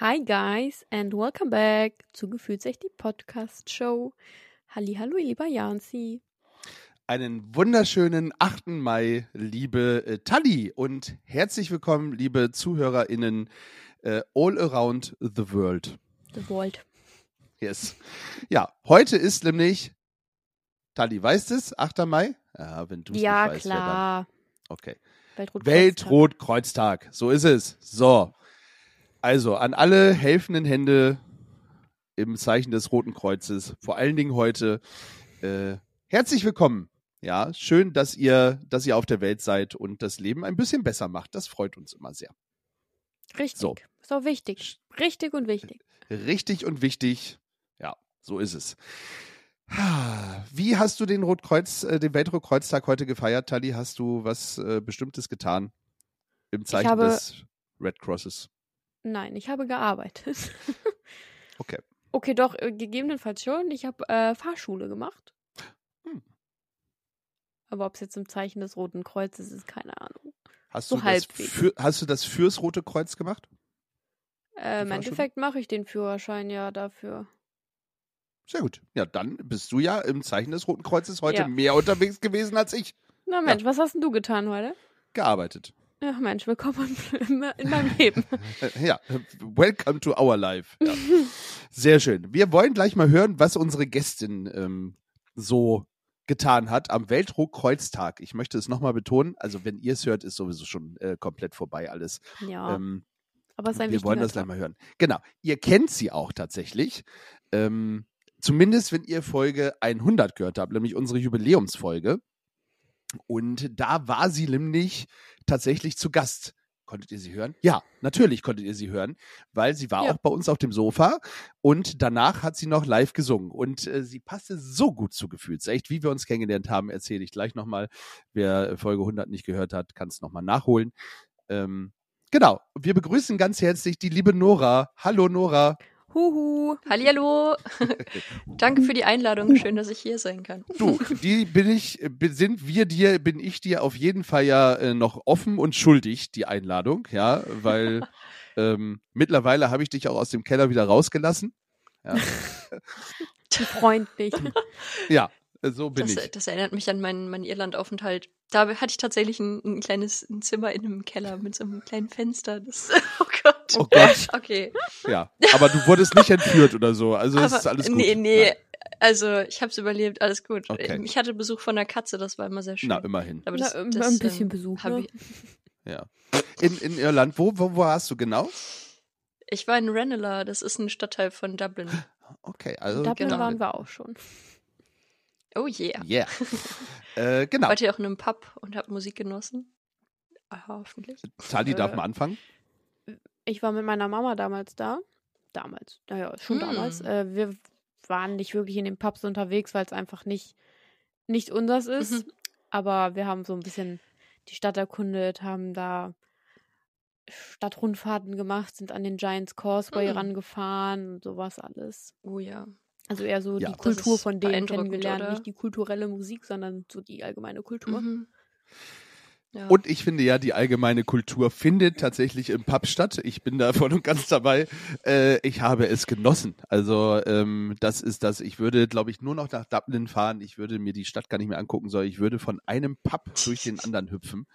Hi guys and welcome back zu Gefühlsecht die Podcast Show. Hallo, lieber Janzi. Einen wunderschönen 8. Mai, liebe äh, Tali und herzlich willkommen, liebe ZuhörerInnen äh, all around the world. The Vault. Yes. Ja, heute ist nämlich, Tali, weißt es, 8. Mai? Ja, wenn du es Ja, nicht weißt, dann? klar. Okay. Weltrotkreuztag. Weltrotkreuztag, so ist es. So. Also an alle helfenden Hände im Zeichen des Roten Kreuzes, vor allen Dingen heute, äh, herzlich willkommen. Ja, schön, dass ihr, dass ihr auf der Welt seid und das Leben ein bisschen besser macht. Das freut uns immer sehr. Richtig. So. Ist auch wichtig. Richtig und wichtig. Richtig und wichtig. Ja, so ist es. Wie hast du den Rotkreuz, äh, den Weltrotkreuztag heute gefeiert, Tali? Hast du was äh, Bestimmtes getan im Zeichen des Red Crosses? Nein, ich habe gearbeitet. Okay. Okay, doch, äh, gegebenenfalls schon. Ich habe äh, Fahrschule gemacht. Hm. Aber ob es jetzt im Zeichen des Roten Kreuzes ist, keine Ahnung. Hast, So du das für, hast du das fürs Rote Kreuz gemacht? Äh, Im? Endeffekt mache ich den Führerschein ja dafür. Sehr gut. Ja, dann bist du ja im Zeichen des Roten Kreuzes heute Ja. mehr unterwegs gewesen als ich. Na Mensch, was hast denn du getan heute? Gearbeitet. Ach Mensch, willkommen in in meinem Leben. Ja, welcome to our life. Ja. Sehr schön. Wir wollen gleich mal hören, was unsere Gästin ähm, so getan hat am Weltrotkreuztag. Ich möchte es nochmal betonen, also wenn ihr es hört, ist sowieso schon äh, komplett vorbei alles. Ja, Ähm, aber es ist ein wir wollen das gleich mal hören. Genau. Ihr kennt sie auch tatsächlich. Ähm, zumindest, wenn ihr Folge 100 gehört habt, nämlich unsere Jubiläumsfolge. Und da war sie nämlich tatsächlich zu Gast. Konntet ihr sie hören? Ja, natürlich konntet ihr sie hören, weil sie war Ja. auch bei uns auf dem Sofa und danach hat sie noch live gesungen. Und äh, sie passte so gut zu Gefühlsecht, wie wir uns kennengelernt haben, erzähle ich gleich nochmal. Wer Folge 100 nicht gehört hat, kann es nochmal nachholen. Ähm, genau, wir begrüßen ganz herzlich die liebe Nora. Hallo Nora. Huhu. Hallihallo. Danke für die Einladung. Schön, dass ich hier sein kann. Du, die bin ich, sind wir dir, bin ich dir auf jeden Fall ja äh, noch offen und schuldig, die Einladung, ja, weil ähm, mittlerweile habe ich dich auch aus dem Keller wieder rausgelassen. Ja, freundlich. ja so bin Das, ich. das erinnert mich an meinen, meinen Irlandaufenthalt. Da hatte ich tatsächlich ein, ein kleines ein Zimmer in einem Keller mit so einem kleinen Fenster. Das, oh Gott. Oh Gott. Okay. Ja, aber du wurdest nicht entführt oder so, also es Aber, ist alles gut. nee, nee. Nein. Also, ich habe es überlebt. Alles gut. Okay. Ich hatte Besuch von einer Katze. Das war immer sehr schön. Na, immerhin. Aber Na, das, das, ein bisschen ähm, Besuch, ne? Ich, Ja. In, in Irland, wo, wo, wo warst du genau? ich war in Ranelagh. Das ist ein Stadtteil von Dublin. Okay, also. Dublin genau. waren wir auch schon. Oh yeah. Yeah. äh, genau. Wart ihr auch in einem Pub und habt Musik genossen? Ah, hoffentlich. Tali darf äh, mal anfangen. Ich war mit meiner Mama damals da. Damals, naja, schon Hm. damals. Äh, wir waren nicht wirklich in den Pubs unterwegs, weil es einfach nicht, nicht unseres ist. Mhm. Aber wir haben so ein bisschen die Stadt erkundet, haben da Stadtrundfahrten gemacht, sind an den Giants Causeway Hm. rangefahren und sowas alles. Oh ja. Also eher so Ja. die Kultur von denen kennengelernt, oder? nicht die kulturelle Musik, sondern so die allgemeine Kultur. Mhm. Ja. Und ich finde ja, die allgemeine Kultur findet tatsächlich im Pub statt. Ich bin da voll und ganz dabei. Äh, ich habe es genossen. Also ähm, das ist das. Ich würde, glaube ich, nur noch nach Dublin fahren. Ich würde mir die Stadt gar nicht mehr angucken, sondern ich würde von einem Pub durch den anderen hüpfen.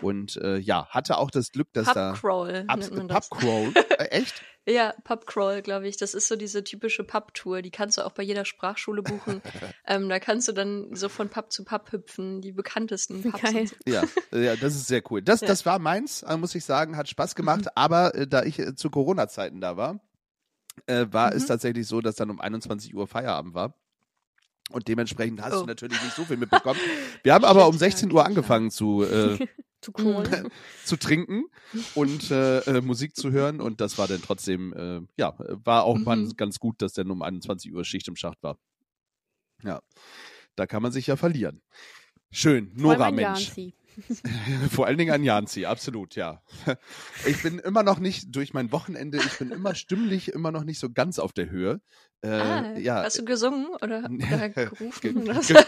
Und äh, ja, hatte auch das Glück, dass da Pubcrawl nennt man das. Pubcrawl. Äh, echt? Ja, Pubcrawl, glaube ich. Das ist so diese typische Pub-Tour. Die kannst du auch bei jeder Sprachschule buchen. ähm, da kannst du dann so von Pub zu Pub hüpfen, die bekanntesten Pubs. Geil. und so. Ja, ja, das ist sehr cool. Das, Ja. das war meins, äh, muss ich sagen, hat Spaß gemacht. Aber äh, da ich äh, zu Corona-Zeiten da war, äh, war es Mhm. tatsächlich so, dass dann um 21 Uhr Feierabend war. Und dementsprechend hast Oh. du natürlich nicht so viel mitbekommen. Wir haben aber um Shit, 16 ja, Uhr angefangen zu, äh, Zu zu trinken und äh, äh, Musik zu hören. Und das war dann trotzdem, äh, ja, war auch mal Mhm. ganz gut, dass dann um 21 Uhr Schicht im Schacht war. Ja, da kann man sich ja verlieren. Schön, Nora Mensch. Janzi. Vor allen Dingen an Janzi, absolut, ja. Ich bin immer noch nicht, durch mein Wochenende, ich bin immer stimmlich immer noch nicht so ganz auf der Höhe. Äh, ah, ja, Hast du gesungen oder, oder Ge- gerufen? so? ge-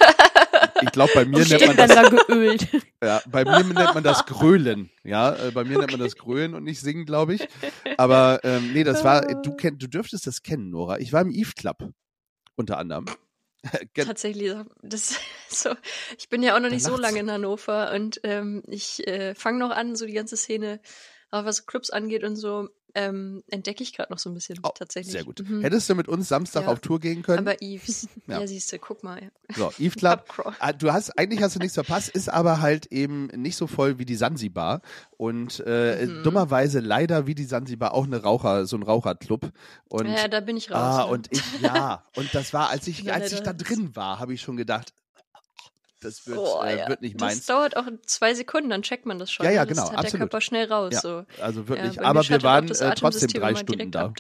ich glaube, bei mir nennt man das Stimmbänder geölt. Ja, bei mir nennt man das Grölen. Ja, äh, bei mir nennt man das Grölen und nicht singen, glaube ich. Aber ähm, nee, das war, du kenn, du dürftest das kennen, Nora. Ich war im Eve Club unter anderem. Tatsächlich, das ist so. Ich bin ja auch noch nicht so lange in Hannover und ähm, ich äh, fange noch an, so die ganze Szene, auch was Clubs angeht und so, ähm, entdecke ich gerade noch so ein bisschen Oh, tatsächlich. Sehr gut. Mhm. Hättest du mit uns Samstag Ja. auf Tour gehen können? Aber Eves, Ja. ja, siehst du, guck mal. So, Eve Club. Ah, Du hast, eigentlich hast du nichts verpasst, ist aber halt eben nicht so voll wie die Sansibar. Und äh, Mhm. dummerweise leider wie die Sansibar auch eine Raucher, so ein Raucherclub. Und ja, da bin ich raus. Ah, ne? und ich, ja. Und das war, als ich, als ich da drin war, habe ich schon gedacht, das wird, Oh, äh, ja. wird nicht Das meins. dauert auch zwei Sekunden, dann checkt man das schon. Ja, ja, ne? Das genau, hat absolut. der Körper schnell raus. Ja, So. Also Ja, wirklich. mir Aber wir waren das äh, trotzdem drei Stunden da. ab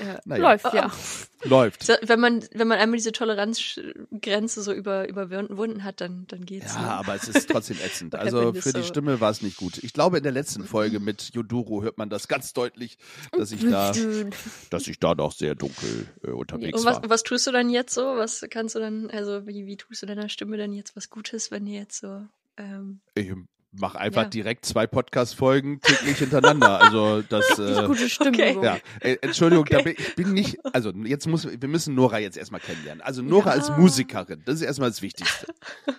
Ja. Naja, Läuft, ja. läuft. So, wenn man, wenn man einmal diese Toleranzgrenze so über, überwunden hat, dann, dann geht's. Ja, ne? aber es ist trotzdem ätzend. Also für die so. Stimme war es nicht gut. Ich glaube, in der letzten Folge mit Yoduro hört man das ganz deutlich, dass ich da, dass ich da noch sehr dunkel äh, unterwegs Und was, war. was tust du dann jetzt so? Was kannst du dann, also wie, wie tust du deiner Stimme denn jetzt was Gutes, wenn ihr jetzt so, ähm, Ich mache einfach Ja. direkt zwei Podcast-Folgen täglich hintereinander. Also das. Äh, Gute Stimmung. Ja, äh, Entschuldigung, da Okay. bin, ich bin nicht, also jetzt muss, wir müssen Nora jetzt erstmal kennenlernen. Also Nora als Ja. Musikerin, das ist erstmal das Wichtigste.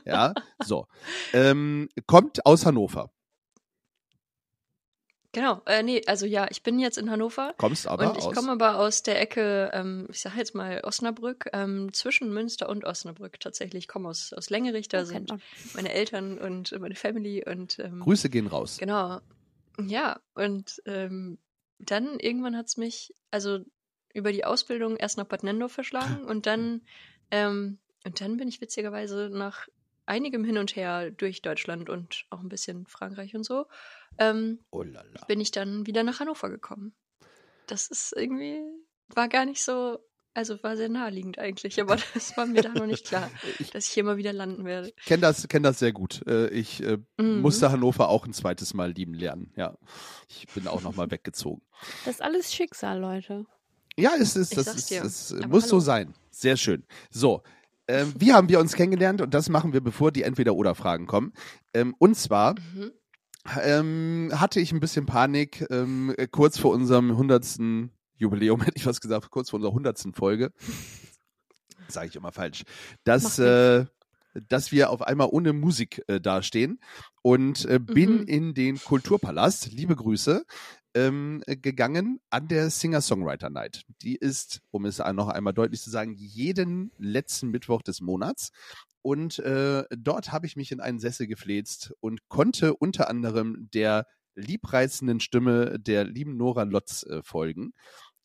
Ja, so. Ähm, kommt aus Hannover. Genau, äh, nee, also ja, ich bin jetzt in Hannover. Kommst aber und ich aus. komme aber aus der Ecke, ähm, ich sage jetzt mal Osnabrück, ähm, zwischen Münster und Osnabrück tatsächlich. Ich komme aus, aus Längerich, da Oh, sind meine Eltern und meine Family und ähm, Grüße gehen raus. Genau. Ja, und ähm, dann irgendwann hat's mich, also über die Ausbildung erst nach Bad Nendorf verschlagen und dann, ähm, und dann bin ich witzigerweise nach einigem Hin und Her durch Deutschland und auch ein bisschen Frankreich und so, ähm, Oh bin ich dann wieder nach Hannover gekommen. Das ist irgendwie, war gar nicht so, also war sehr naheliegend eigentlich, aber das war mir da noch nicht klar, Ich dass ich hier mal wieder landen werde. kenne das, kenn das sehr gut. Äh, Ich äh, Mhm. musste Hannover auch ein zweites Mal lieben lernen. Ja, ich bin auch nochmal weggezogen. Das ist alles Schicksal, Leute. Ja, es ist, Ich das, ist, das muss so hallo. sein. Sehr schön. So, ähm, wie haben wir uns kennengelernt? Und das machen wir, bevor die Entweder-Oder-Fragen kommen. Ähm, und zwar Mhm. ähm, hatte ich ein bisschen Panik ähm, äh, kurz vor unserem hundertsten Jubiläum, hätte ich was gesagt, kurz vor unserer hundertsten Folge. Sage ich immer falsch. Dass, äh, dass wir auf einmal ohne Musik äh, dastehen und äh, bin Mhm. in den Kulturpalast, liebe Grüße, ähm, äh, gegangen an der Singer-Songwriter Night. Die ist, um es noch einmal deutlich zu sagen, jeden letzten Mittwoch des Monats. Und äh, dort habe ich mich in einen Sessel gefläzt und konnte unter anderem der liebreizenden Stimme der lieben Nora Lotz äh, folgen.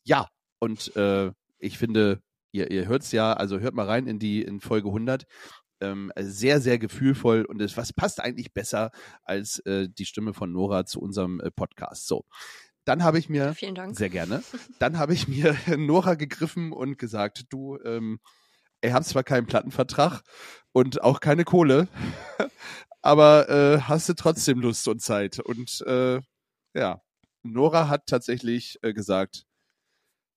Ja, und äh, ich finde, ihr, ihr hört's ja, also hört mal rein in die in Folge 100. Ähm, sehr, sehr gefühlvoll und es was passt eigentlich besser als äh, die Stimme von Nora zu unserem äh, Podcast. So, dann habe ich mir Vielen Dank. sehr gerne. Dann habe ich mir Nora gegriffen und gesagt, du, ähm, ihr habt zwar keinen Plattenvertrag und auch keine Kohle, aber äh, hast du trotzdem Lust und Zeit. Und äh, ja, Nora hat tatsächlich äh, gesagt,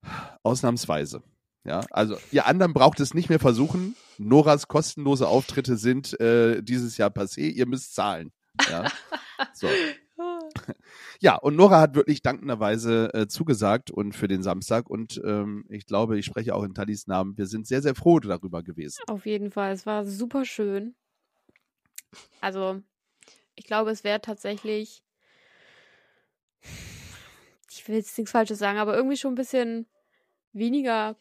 ausnahmsweise. Ja, also ihr anderen braucht es nicht mehr versuchen. Noras kostenlose Auftritte sind äh, dieses Jahr passé. Ihr müsst zahlen. Ja, so. Ja, und Nora hat wirklich dankenderweise äh, zugesagt und für den Samstag. Und ähm, ich glaube, ich spreche auch in Tallis Namen. Wir sind sehr, sehr froh darüber gewesen. Auf jeden Fall. Es war super schön. Also, ich glaube, es wäre tatsächlich. Ich will jetzt nichts Falsches sagen, aber irgendwie schon ein bisschen weniger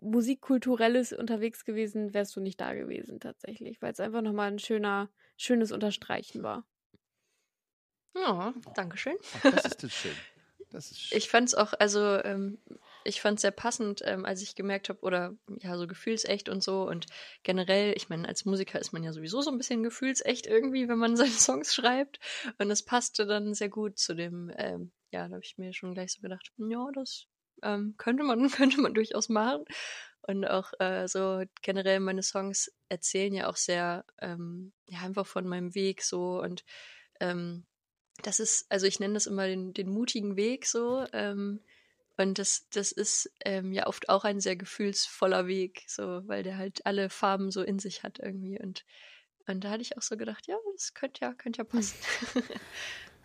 musikkulturelles unterwegs gewesen, wärst du nicht da gewesen, tatsächlich. Weil es einfach nochmal ein schöner, schönes Unterstreichen war. Ja, Dankeschön. Ach, das ist das schön. Das ist schön. Ich fand es auch, also ähm, ich fand sehr passend, ähm, als ich gemerkt habe, oder ja, so gefühlsecht und so. Und generell, ich meine, als Musiker ist man ja sowieso so ein bisschen gefühlsecht irgendwie, wenn man seine Songs schreibt. Und es passte dann sehr gut zu dem, ähm, ja, da habe ich mir schon gleich so gedacht, ja, das ähm, könnte man, könnte man durchaus machen. Und auch äh, so generell meine Songs erzählen ja auch sehr, ähm, ja, einfach von meinem Weg so und ähm, das ist, also ich nenne das immer den, den mutigen Weg so. Ähm, und das, das ist ähm, ja oft auch ein sehr gefühlsvoller Weg, so, weil der halt alle Farben so in sich hat irgendwie. Und, und da hatte ich auch so gedacht, ja, das könnte ja, könnte ja passen.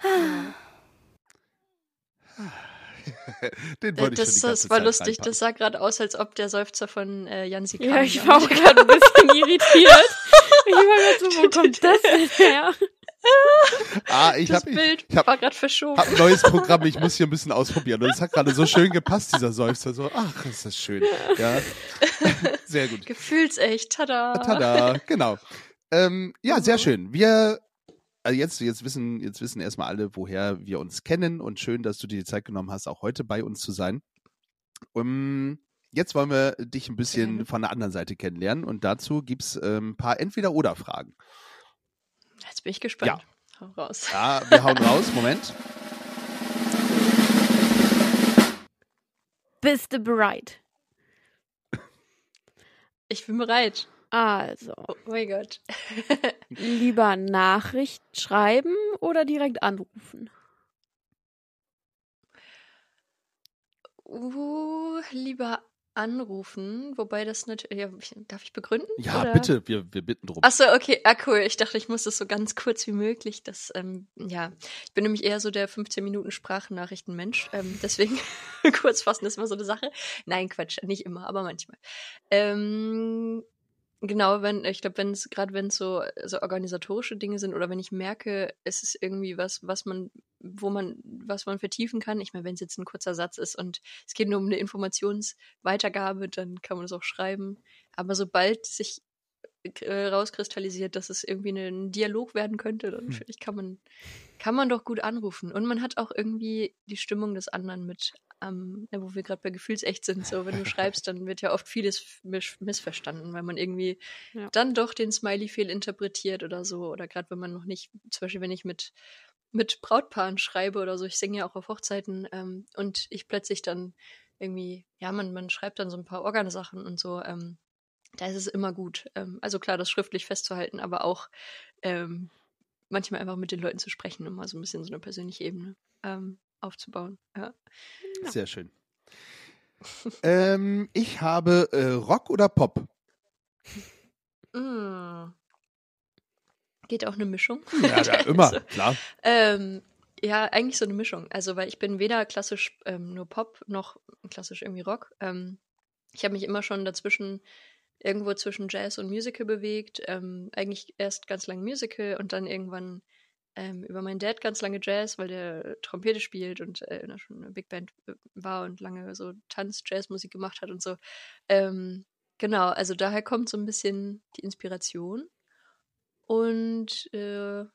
ja. Den wollte ich das, schon die ganze das war Zeit lustig. reinpacken. Das sah gerade aus, als ob der Seufzer von äh, Jansi kam. Ja, ich war auch gerade ein bisschen irritiert. Ich war gerade so, wo kommt das denn her? Ah, ich das habe Bild ich hab, war gerade verschoben. hab ein neues Programm, ich muss hier ein bisschen ausprobieren. Und es hat gerade so schön gepasst, dieser Seufzer. So, ach, ist das schön. Ja, sehr gut. Gefühlsecht, tada. Tada, genau. Ähm, ja, sehr Mhm. schön. Wir, also jetzt, jetzt wissen, jetzt wissen erstmal alle, woher wir uns kennen und schön, dass du dir die Zeit genommen hast, auch heute bei uns zu sein. Um, jetzt wollen wir dich ein bisschen Gerne. von der anderen Seite kennenlernen und dazu gibt's ähm, ein paar Entweder-Oder-Fragen. Jetzt bin ich gespannt. Hau raus. Ja, wir hauen raus. Moment. Bist du bereit? Ich bin bereit. Also, Oh mein Gott. lieber Nachricht schreiben oder direkt anrufen? Uh, lieber anrufen, wobei das natürlich. Ja, darf ich begründen? Ja, Oder? bitte, wir, wir bitten drum. Achso, okay, ah, cool. Ich dachte, ich muss das so ganz kurz wie möglich. Das, ähm, ja, ich bin nämlich eher so der 15 Minuten Sprachnachrichtenmensch. Ähm, deswegen kurz fassen ist immer so eine Sache. Nein, Quatsch, nicht immer, aber manchmal. Ähm, genau, wenn, ich glaube, wenn es, gerade wenn es so, so organisatorische Dinge sind oder wenn ich merke, es ist irgendwie was, was man, wo man, was man vertiefen kann. Ich meine, wenn es jetzt ein kurzer Satz ist und es geht nur um eine Informationsweitergabe, dann kann man es auch schreiben. Aber sobald sich äh, rauskristallisiert, dass es irgendwie eine- ein Dialog werden könnte, dann Hm. finde ich, kann man, kann man doch gut anrufen. Und man hat auch irgendwie die Stimmung des anderen mit, ähm, ja, wo wir gerade bei Gefühlsecht sind. So, wenn du schreibst, dann wird ja oft vieles miss missverstanden, weil man irgendwie Ja. dann doch den Smiley fehlinterpretiert oder so. Oder gerade wenn man noch nicht, zum Beispiel wenn ich mit, mit Brautpaaren schreibe oder so, ich singe ja auch auf Hochzeiten ähm, und ich plötzlich dann irgendwie, ja, man, man schreibt dann so ein paar Organsachen und so, ähm, da ist es immer gut. Ähm, also klar, das schriftlich festzuhalten, aber auch ähm, manchmal einfach mit den Leuten zu sprechen, um mal so ein bisschen so eine persönliche Ebene ähm, aufzubauen. Ja. Sehr schön. ähm, ich habe äh, Rock oder Pop? Mm. Geht auch eine Mischung. Ja, ja immer, Also, klar. Ähm, ja, eigentlich so eine Mischung. Also, weil ich bin weder klassisch ähm, nur Pop noch klassisch irgendwie Rock. Ich habe mich immer schon dazwischen, irgendwo zwischen Jazz und Musical bewegt. Ähm, eigentlich erst ganz lange Musical und dann irgendwann ähm, über meinen Dad ganz lange Jazz, weil der Trompete spielt und äh, schon eine Big Band äh, war und lange so Tanz-Jazz-Musik gemacht hat und so. Ähm, genau, also daher kommt so ein bisschen die Inspiration. Und äh,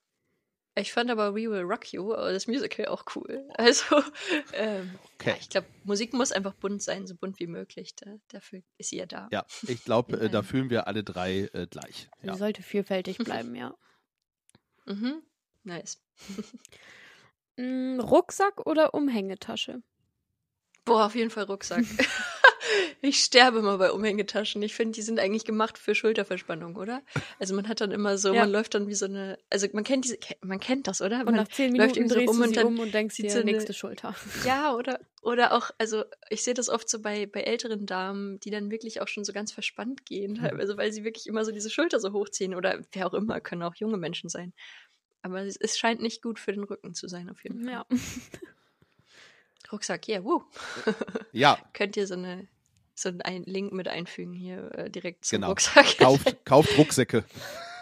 ich fand aber We Will Rock You, äh, das Musical, auch cool. Also, ähm, Okay. ja, ich glaube, Musik muss einfach bunt sein, so bunt wie möglich. Da, dafür ist sie ja da. Ja, ich glaube, äh, da einem. fühlen wir alle drei äh, gleich. Sie Ja. sollte vielfältig bleiben, ja. Mhm. Nice. Mm, Rucksack oder Umhängetasche? Boah, auf jeden Fall Rucksack. Ich sterbe immer bei Umhängetaschen. Ich finde, die sind eigentlich gemacht für Schulterverspannung, oder? Also man hat dann immer so, Ja. man läuft dann wie so eine, also man kennt diese, man kennt das, oder? Und Man, nach zehn läuft Minuten so drehst rum du und dann um und denkst sieht dir, so eine- nächste Schulter. Ja, oder, oder auch, also ich sehe das oft so bei, bei älteren Damen, die dann wirklich auch schon so ganz verspannt gehen, teilweise, weil sie wirklich immer so diese Schulter so hochziehen oder wer auch immer, können auch junge Menschen sein. Aber es, es scheint nicht gut für den Rücken zu sein, auf jeden Fall. Ja. Rucksack, ja, yeah, wuh. ja, Könnt ihr so eine so einen Link mit einfügen hier äh, direkt zum Genau. Rucksack. kauft, kauft Rucksäcke.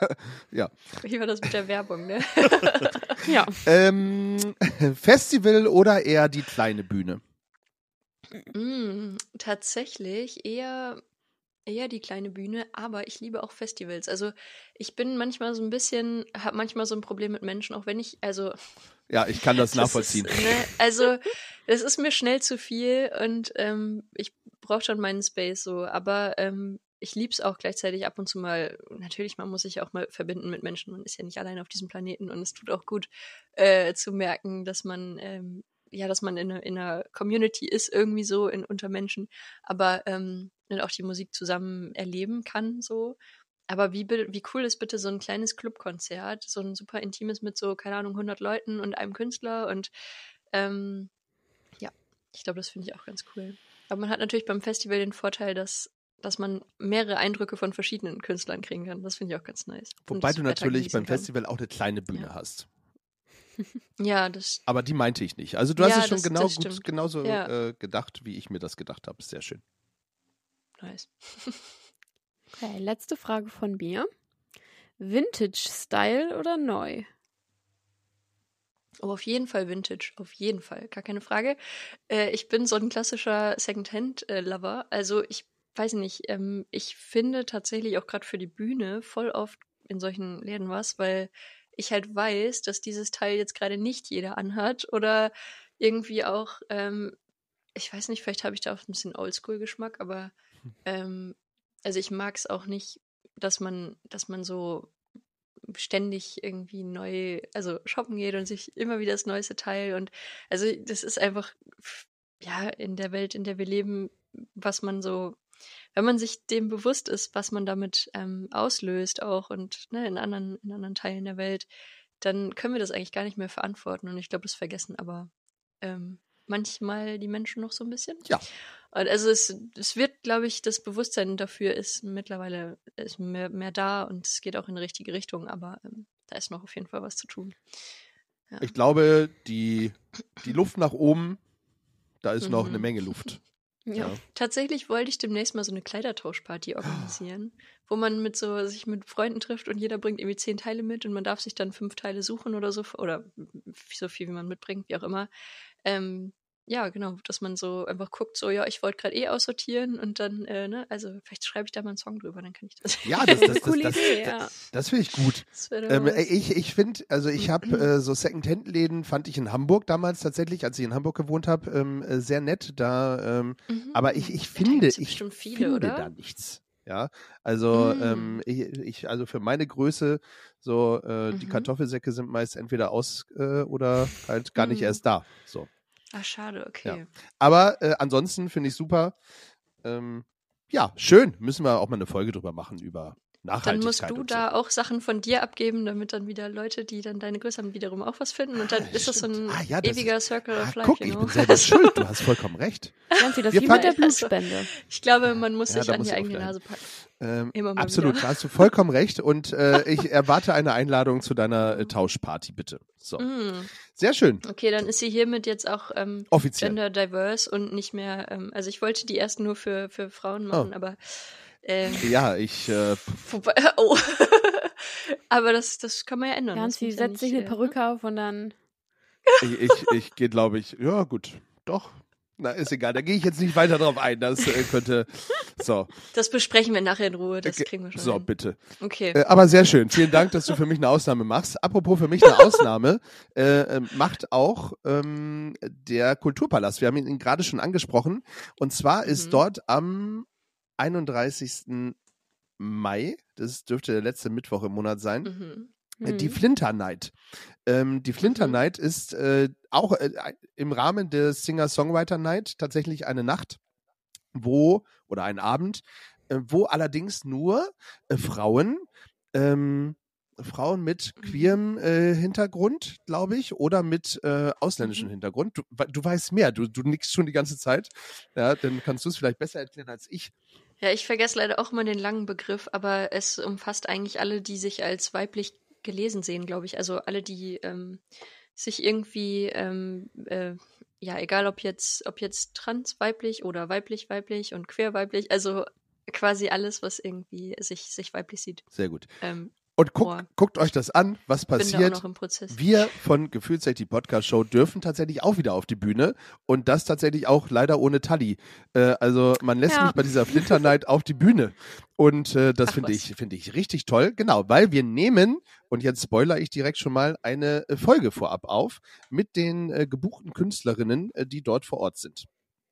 ja. Wie war das mit der Werbung, ne? ja. Ähm, Festival oder eher die kleine Bühne? Mm, tatsächlich eher, eher die kleine Bühne, aber ich liebe auch Festivals. Also ich bin manchmal so ein bisschen, habe manchmal so ein Problem mit Menschen, auch wenn ich, also Ja, ich kann das, Das nachvollziehen. Ist, ne, also, das ist mir schnell zu viel und ähm, ich brauche schon meinen Space so. Aber ähm, ich lieb's auch gleichzeitig ab und zu mal. Natürlich, man muss sich auch mal verbinden mit Menschen. Man ist ja nicht allein auf diesem Planeten und es tut auch gut äh, zu merken, dass man ähm, ja, dass man in, einer- in einer Community ist, irgendwie so in, unter Menschen, aber ähm, dann auch die Musik zusammen erleben kann, so. Aber wie, wie cool ist bitte so ein kleines Clubkonzert, so ein super intimes mit so, keine Ahnung, 100 Leuten und einem Künstler und ähm, ja, ich glaube, das finde ich auch ganz cool. Aber man hat natürlich beim Festival den Vorteil, dass, dass man mehrere Eindrücke von verschiedenen Künstlern kriegen kann. Das finde ich auch ganz nice. Wobei du natürlich beim kann. Festival auch eine kleine Bühne Ja. hast. Ja, das Aber die meinte ich nicht. Also du hast Ja, es schon das- genau das gut, genauso Ja. äh, gedacht, wie ich mir das gedacht habe. Sehr schön. nice. Okay, letzte Frage von mir. Vintage-Style oder neu? Oh, auf jeden Fall Vintage, auf jeden Fall, gar keine Frage. Äh, ich bin so ein klassischer Secondhand-Lover. Also ich weiß nicht, ähm, ich finde tatsächlich auch gerade für die Bühne voll oft in solchen Läden was, weil ich halt weiß, dass dieses Teil jetzt gerade nicht jeder anhat oder irgendwie auch, ähm, ich weiß nicht, vielleicht habe ich da auch ein bisschen Oldschool-Geschmack, aber ähm, also ich mag es auch nicht, dass man, dass man so ständig irgendwie neu, also shoppen geht und sich immer wieder das neueste Teil und also das ist einfach ja in der Welt, in der wir leben, was man so, wenn man sich dem bewusst ist, was man damit ähm, auslöst auch und ne, in anderen in anderen Teilen der Welt, dann können wir das eigentlich gar nicht mehr verantworten und ich glaube, das vergessen aber ähm, manchmal die Menschen noch so ein bisschen. Ja. Und also es, es wird, glaube ich, das Bewusstsein dafür ist mittlerweile ist mehr, mehr da und es geht auch in die richtige Richtung, aber ähm, da ist noch auf jeden Fall was zu tun. Ja. Ich glaube, die, die Luft nach oben, da ist noch Mhm. eine Menge Luft. Ja. Tatsächlich wollte ich demnächst mal so eine Kleidertauschparty organisieren, wo man mit so sich mit Freunden trifft und jeder bringt irgendwie zehn Teile mit und man darf sich dann fünf Teile suchen oder so oder so viel wie man mitbringt, wie auch immer. Ähm, ja, genau, dass man so einfach guckt, so ja, ich wollte gerade eh aussortieren und dann, äh, ne, also vielleicht schreibe ich da mal einen Song drüber, dann kann ich das. Ja, das, das, das, Coole das, Idee, das, ja. das finde ich gut. Ähm, ich ich finde, also ich habe äh, so Second-Hand-Läden, fand ich in Hamburg damals tatsächlich, als ich in Hamburg gewohnt habe, ähm, äh, sehr nett. Da, ähm, Mhm. aber ich, ich finde, ich viele, finde oder? da nichts. Ja, also Mm. ähm, ich, ich, also für meine Größe, so äh, die Mhm. Kartoffelsäcke sind meist entweder aus äh, oder halt gar nicht Mm. erst da. So. Ah, schade, okay. Aber äh, ansonsten finde ich super. Ähm, ja, schön. Müssen wir auch mal eine Folge drüber machen über Dann Nachhaltigkeit. musst du und da auch Sachen von dir abgeben, damit dann wieder Leute, die dann deine Größe haben, wiederum auch was finden. Und dann Ah, ist das so ein stimmt. Ah, ja, das ewiger ist- Circle so. of Ah, Life, guck, you ich know? bin selber schuld. Du hast vollkommen recht. Janzi, das Wir ist wie mit der fangen- Also- Blutspende. Ich glaube, man muss Ja, sich an muss die ich eigene. Nase packen. Ähm, Immer mal absolut, wieder. da hast du vollkommen recht. Und äh, ich erwarte eine Einladung zu deiner äh, Tauschparty, bitte. So, Mm. sehr schön. Okay, dann ist sie hiermit jetzt auch ähm, Offiziell. gender diverse und nicht mehr, ähm, also ich wollte die erst nur für, für Frauen machen, Oh. aber ähm, Ja, ich, äh, wobei, oh. aber das, das kann man ja ändern. muss ja setzt sich eine äh, Perücke auf und dann. ich, ich, ich gehe, glaube ich, ja gut, doch. Na, ist egal, da gehe ich jetzt nicht weiter drauf ein. Das äh, könnte, so, Das besprechen wir nachher in Ruhe, das Okay, kriegen wir schon so, hin. bitte. Okay. Äh, aber sehr schön. Vielen Dank, dass du für mich eine Ausnahme machst. Apropos für mich eine Ausnahme, äh, äh, macht auch ähm, der Kulturpalast. Wir haben ihn gerade schon angesprochen. Und zwar ist Mhm. dort am 31. Mai, das dürfte der letzte Mittwoch im Monat sein, Mhm. äh, die Mhm. Flinter Night. Ähm, die Flinter Mhm. Night ist äh, auch äh, im Rahmen der Singer-Songwriter Night tatsächlich eine Nacht, wo, oder ein Abend, äh, wo allerdings nur äh, Frauen, ähm, Frauen mit Mhm. queerem äh, Hintergrund, glaube ich, oder mit ausländischem. Hintergrund. Du, du weißt mehr, du, du nickst schon die ganze Zeit. Ja, dann kannst du es vielleicht besser erklären als ich. Ja, ich vergesse leider auch immer den langen Begriff, aber es umfasst eigentlich alle, die sich als weiblich gelesen sehen, glaube ich. Also alle, die ähm, sich irgendwie, ähm, äh, ja, egal ob jetzt, ob jetzt trans weiblich oder weiblich weiblich und queer weiblich, also quasi alles, was irgendwie sich, sich weiblich sieht. Sehr gut. Ähm, Und guckt, guckt euch das an, was passiert. Wir von Gefühlsreich, die Podcast-Show, dürfen tatsächlich auch wieder auf die Bühne und das tatsächlich auch leider ohne Tally. Äh, also man lässt Ja. mich bei dieser Flinter Night auf die Bühne und äh, das finde ich, finde ich richtig toll. Genau, weil wir nehmen und jetzt spoiler ich direkt schon mal eine äh, Folge vorab auf mit den äh, gebuchten Künstlerinnen, äh, die dort vor Ort sind.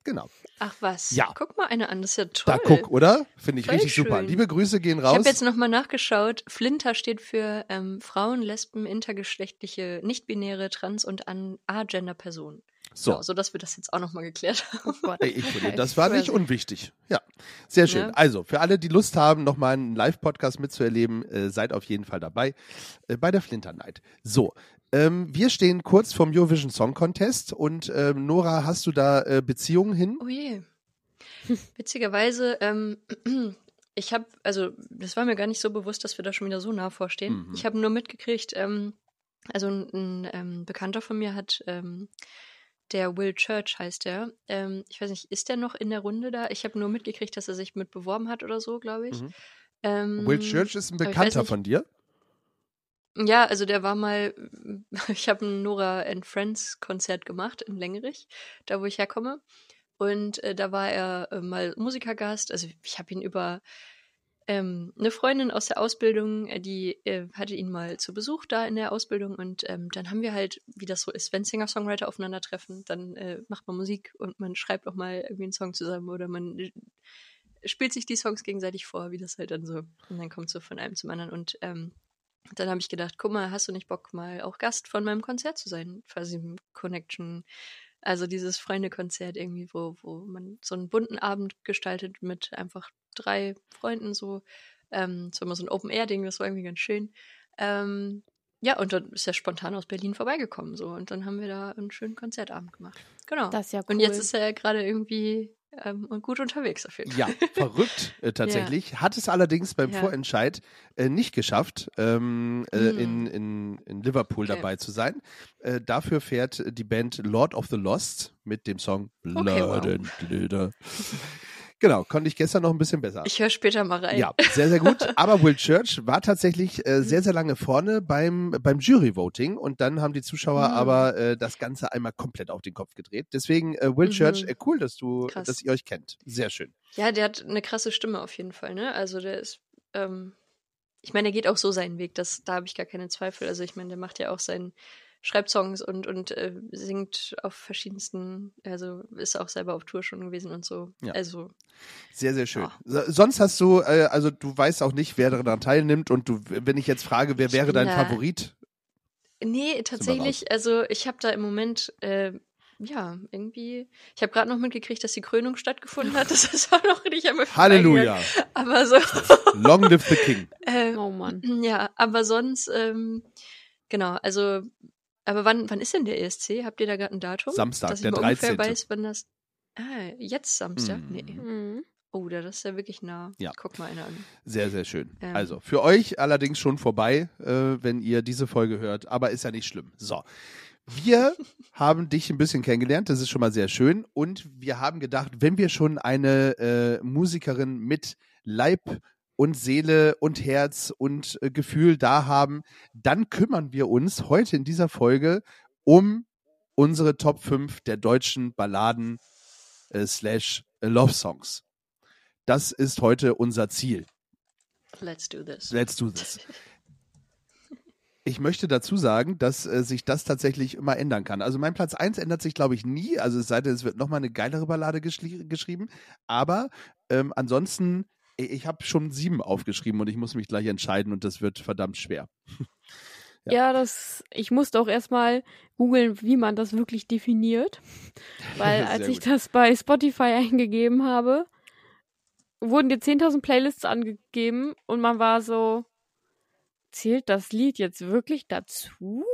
Genau. Ach was. Ja. Guck mal eine an, das ist ja toll. Da guck, oder? Finde ich Voll richtig super. schön. Liebe Grüße gehen Ich raus. habe jetzt nochmal nachgeschaut. Flinter steht für ähm, Frauen, Lesben, intergeschlechtliche, nicht-binäre, trans- und agender-Personen. so. Ja, so dass wir das jetzt auch nochmal geklärt haben. Oh Gott. Ich finde, das war nicht unwichtig. Ja, sehr schön. Ja. Also, für alle, die Lust haben, nochmal einen Live-Podcast mitzuerleben, äh, seid auf jeden Fall dabei äh, bei der Flinter Night. So, ähm, wir stehen kurz vom Eurovision Song Contest und ähm, Nora, hast du da äh, Beziehungen hin? Oh je. Witzigerweise, ähm, ich habe, also das war mir gar nicht so bewusst, dass wir da schon wieder so nah vorstehen. Mhm. Ich habe nur mitgekriegt, ähm, also ein, ein ähm, Bekannter von mir hat, ähm, der Will Church heißt der. Ähm, ich weiß nicht, ist der noch in der Runde da? Ich habe nur mitgekriegt, dass er sich mit beworben hat oder so, glaube ich. Mhm. Ähm, Will Church ist ein Bekannter von dir? Ja, also der war mal, ich habe ein Nora and Friends Konzert gemacht in Längerich, da wo ich herkomme. Und äh, da war er äh, mal Musikergast. Also ich habe ihn über ähm, eine Freundin aus der Ausbildung, äh, die äh, hatte ihn mal zu Besuch da in der Ausbildung. Und ähm, dann haben wir halt, wie das so ist, wenn Singer-Songwriter aufeinandertreffen, dann äh, macht man Musik und man schreibt auch mal irgendwie einen Song zusammen oder man äh, spielt sich die Songs gegenseitig vor, wie das halt dann so. Und dann kommt so von einem zum anderen. Und ähm, dann habe ich gedacht, guck mal, hast du nicht Bock, mal auch Gast von meinem Konzert zu sein? Quasi im Connection. Also dieses Freunde-Konzert irgendwie, wo, wo man so einen bunten Abend gestaltet mit einfach drei Freunden so. Ähm, es war immer so ein Open-Air-Ding, das war irgendwie ganz schön. Ähm, ja, und dann ist er spontan aus Berlin vorbeigekommen so und dann haben wir da einen schönen Konzertabend gemacht. Genau. Das ist ja cool. Und jetzt ist er gerade irgendwie ähm, und gut unterwegs auf jeden Fall. Ja, verrückt äh, tatsächlich. Hat es allerdings beim Ja. Vorentscheid äh, nicht geschafft, ähm, äh, Hm. in, in, in Liverpool Okay. dabei zu sein. Äh, dafür fährt die Band Lord of the Lost mit dem Song Blood Okay, wow. and Glitter. Genau, konnte ich gestern noch ein bisschen besser. Ich höre später mal rein. Ja, sehr, sehr gut. Aber Will Church war tatsächlich äh, sehr, sehr lange vorne beim, beim Jury-Voting und dann haben die Zuschauer Mhm. aber äh, das Ganze einmal komplett auf den Kopf gedreht. Deswegen, äh, Will Mhm. Church, äh, cool, dass du, Krass. dass ihr euch kennt. Sehr schön. Ja, der hat eine krasse Stimme auf jeden Fall, ne? Also der ist, ähm, ich meine, er geht auch so seinen Weg, das, da habe ich gar keine Zweifel. Also ich meine, der macht ja auch seinen, schreibt Songs und, und äh, singt auf verschiedensten, also ist auch selber auf Tour schon gewesen und so. Ja. Also, Sehr, sehr schön. Ja. So- Sonst hast du, äh, also du weißt auch nicht, wer daran teilnimmt und du, wenn ich jetzt frage, wer Ich wäre dein da- Favorit? nee, tatsächlich, also ich habe da im Moment, äh, ja, irgendwie, ich habe gerade noch mitgekriegt, dass die Krönung stattgefunden hat. Das ist auch noch nicht einmal Halleluja. Aber so. Long live the King. äh, Oh Mann. Ja, aber sonst, ähm, genau, also, aber wann, wann ist denn der ESC? Habt ihr da gerade ein Datum? Samstag, dass ich der mal ungefähr 13.. weiß, wann das. Ah, jetzt Samstag? Mhm. Nee. Mhm. Oh, da das ist ja wirklich nah. Ja. Guck mal einer an. Sehr, sehr schön. Ähm. Also, für euch allerdings schon vorbei, äh, wenn ihr diese Folge hört, aber ist ja nicht schlimm. So. Wir haben dich ein bisschen kennengelernt, das ist schon mal sehr schön. Und wir haben gedacht, wenn wir schon eine äh, Musikerin mit Leib und Seele und Herz und äh, Gefühl da haben, dann kümmern wir uns heute in dieser Folge um unsere Top 5 der deutschen Balladen äh, slash äh, Love Songs. Das ist heute unser Ziel. Let's do this. Let's do this. Ich möchte dazu sagen, dass äh, sich das tatsächlich immer ändern kann. Also mein Platz 1 ändert sich, glaube ich, nie. Also es sei denn, es wird nochmal eine geilere Ballade geschrieben. Aber ähm, ansonsten, ich, habe schon sieben aufgeschrieben und ich muss mich gleich entscheiden und das wird verdammt schwer. Ja. Ja. das, ich musste auch erstmal googeln, wie man das wirklich definiert. Weil als ich gut. das bei Spotify eingegeben habe, wurden dir 10.000 Playlists angegeben und man war so, zählt das Lied jetzt wirklich dazu?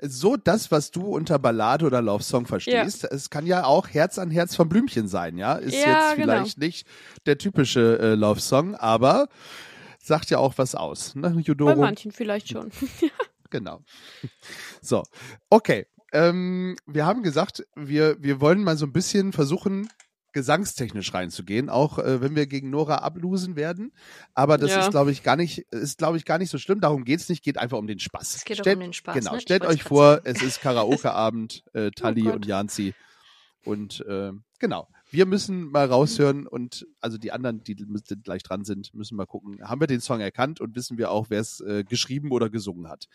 So das, was du unter Ballade oder Love Song verstehst. Es kann ja auch Herz an Herz von Blümchen sein, ja. Ist Ja, jetzt genau. vielleicht nicht der typische äh, Love Song, aber sagt ja auch was aus. Ne? Bei manchen vielleicht schon. Genau. So, okay. Ähm, wir haben gesagt, wir, wir wollen mal so ein bisschen versuchen, gesangstechnisch reinzugehen, auch äh, wenn wir gegen Nora ablosen werden. Aber das Ja. ist, glaube ich, gar nicht, ist, glaube ich, gar nicht so schlimm. Darum geht's nicht, geht einfach um den Spaß. Es geht stellt, um den Spaß, Genau, ne? Stellt euch vor, sagen. es ist Karaoke-Abend, äh, Tali Gott. und Janzi. Und äh, genau. Wir müssen mal raushören und also die anderen, die gleich dran sind, müssen mal gucken. Haben wir den Song erkannt und wissen wir auch, wer es äh, geschrieben oder gesungen hat?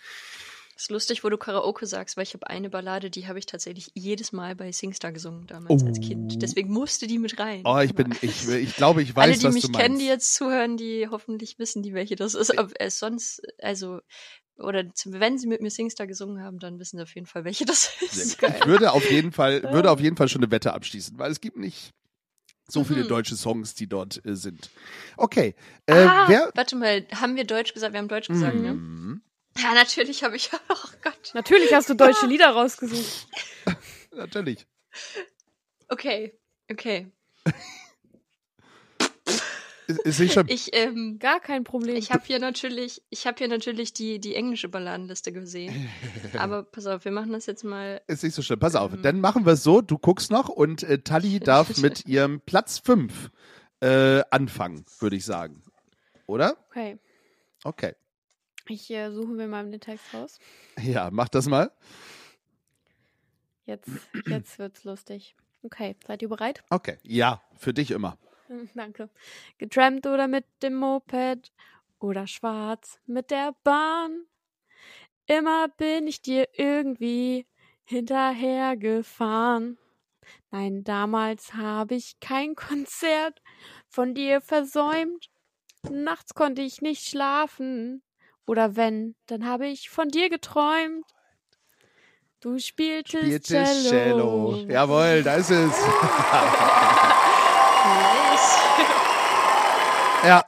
Ist lustig, wo du Karaoke sagst, weil ich habe eine Ballade, die habe ich tatsächlich jedes Mal bei Singstar gesungen damals als Oh. Kind. Deswegen musste die mit rein. Oh, ich bin, ich, ich glaube, ich weiß, Alle, die was mich du meinst. kennen, die jetzt zuhören, die hoffentlich wissen, die welche das ist. Aber äh, sonst, also, oder wenn sie mit mir Singstar gesungen haben, dann wissen sie auf jeden Fall, welche das ist. Ich würde auf jeden Fall, würde auf jeden Fall schon eine Wette abschließen, weil es gibt nicht so viele Mhm. deutsche Songs, die dort äh, sind. Okay, äh, ah, wer? warte mal, haben wir Deutsch gesagt? Wir haben Deutsch gesagt, ne? Ja, natürlich habe ich. Oh Gott. Natürlich hast du deutsche Lieder rausgesucht. Natürlich. Okay, okay. Ist, ist nicht schon. Ich, ähm, Gar kein Problem. ich habe hier natürlich, ich habe hier natürlich die, die englische Balladenliste gesehen. Aber pass auf, wir machen das jetzt mal. Ist nicht so schlimm. Pass auf. Ähm. Dann machen wir es so, du guckst noch und äh, Tali darf mit ihrem Platz 5 äh, anfangen, würde ich sagen. Oder? okay. Okay. Ich äh, suche mir mal den Text raus. Ja, mach das mal. Jetzt, jetzt wird's lustig. Okay, seid ihr bereit? Okay. Ja, für dich immer. Danke. Getrampt oder mit dem Moped oder schwarz mit der Bahn. Immer bin ich dir irgendwie hinterhergefahren. Nein, damals habe ich kein Konzert von dir versäumt. Nachts konnte ich nicht schlafen. Oder wenn, dann habe ich von dir geträumt. Du spieltest, Spieltest Cello. Cello. Jawohl, da ist es. Ja.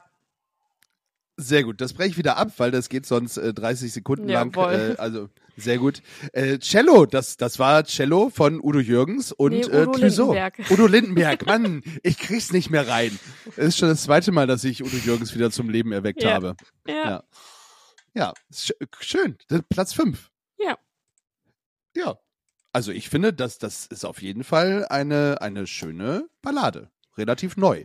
Sehr gut. Das breche ich wieder ab, weil das geht sonst äh, 30 Sekunden lang. Äh, also sehr gut. Äh, Cello, das, das war Cello von Udo Jürgens und Nee, äh, Udo Clouseau. Lindenberg. Udo Lindenberg. Mann, ich krieg's nicht mehr rein. Es ist schon das zweite Mal, dass ich Udo Jürgens wieder zum Leben erweckt Ja. habe. Ja. Ja. Ja, sch schön. Platz 5. Ja. Ja. Also ich finde, dass das ist auf jeden Fall eine, eine schöne Ballade. Relativ neu.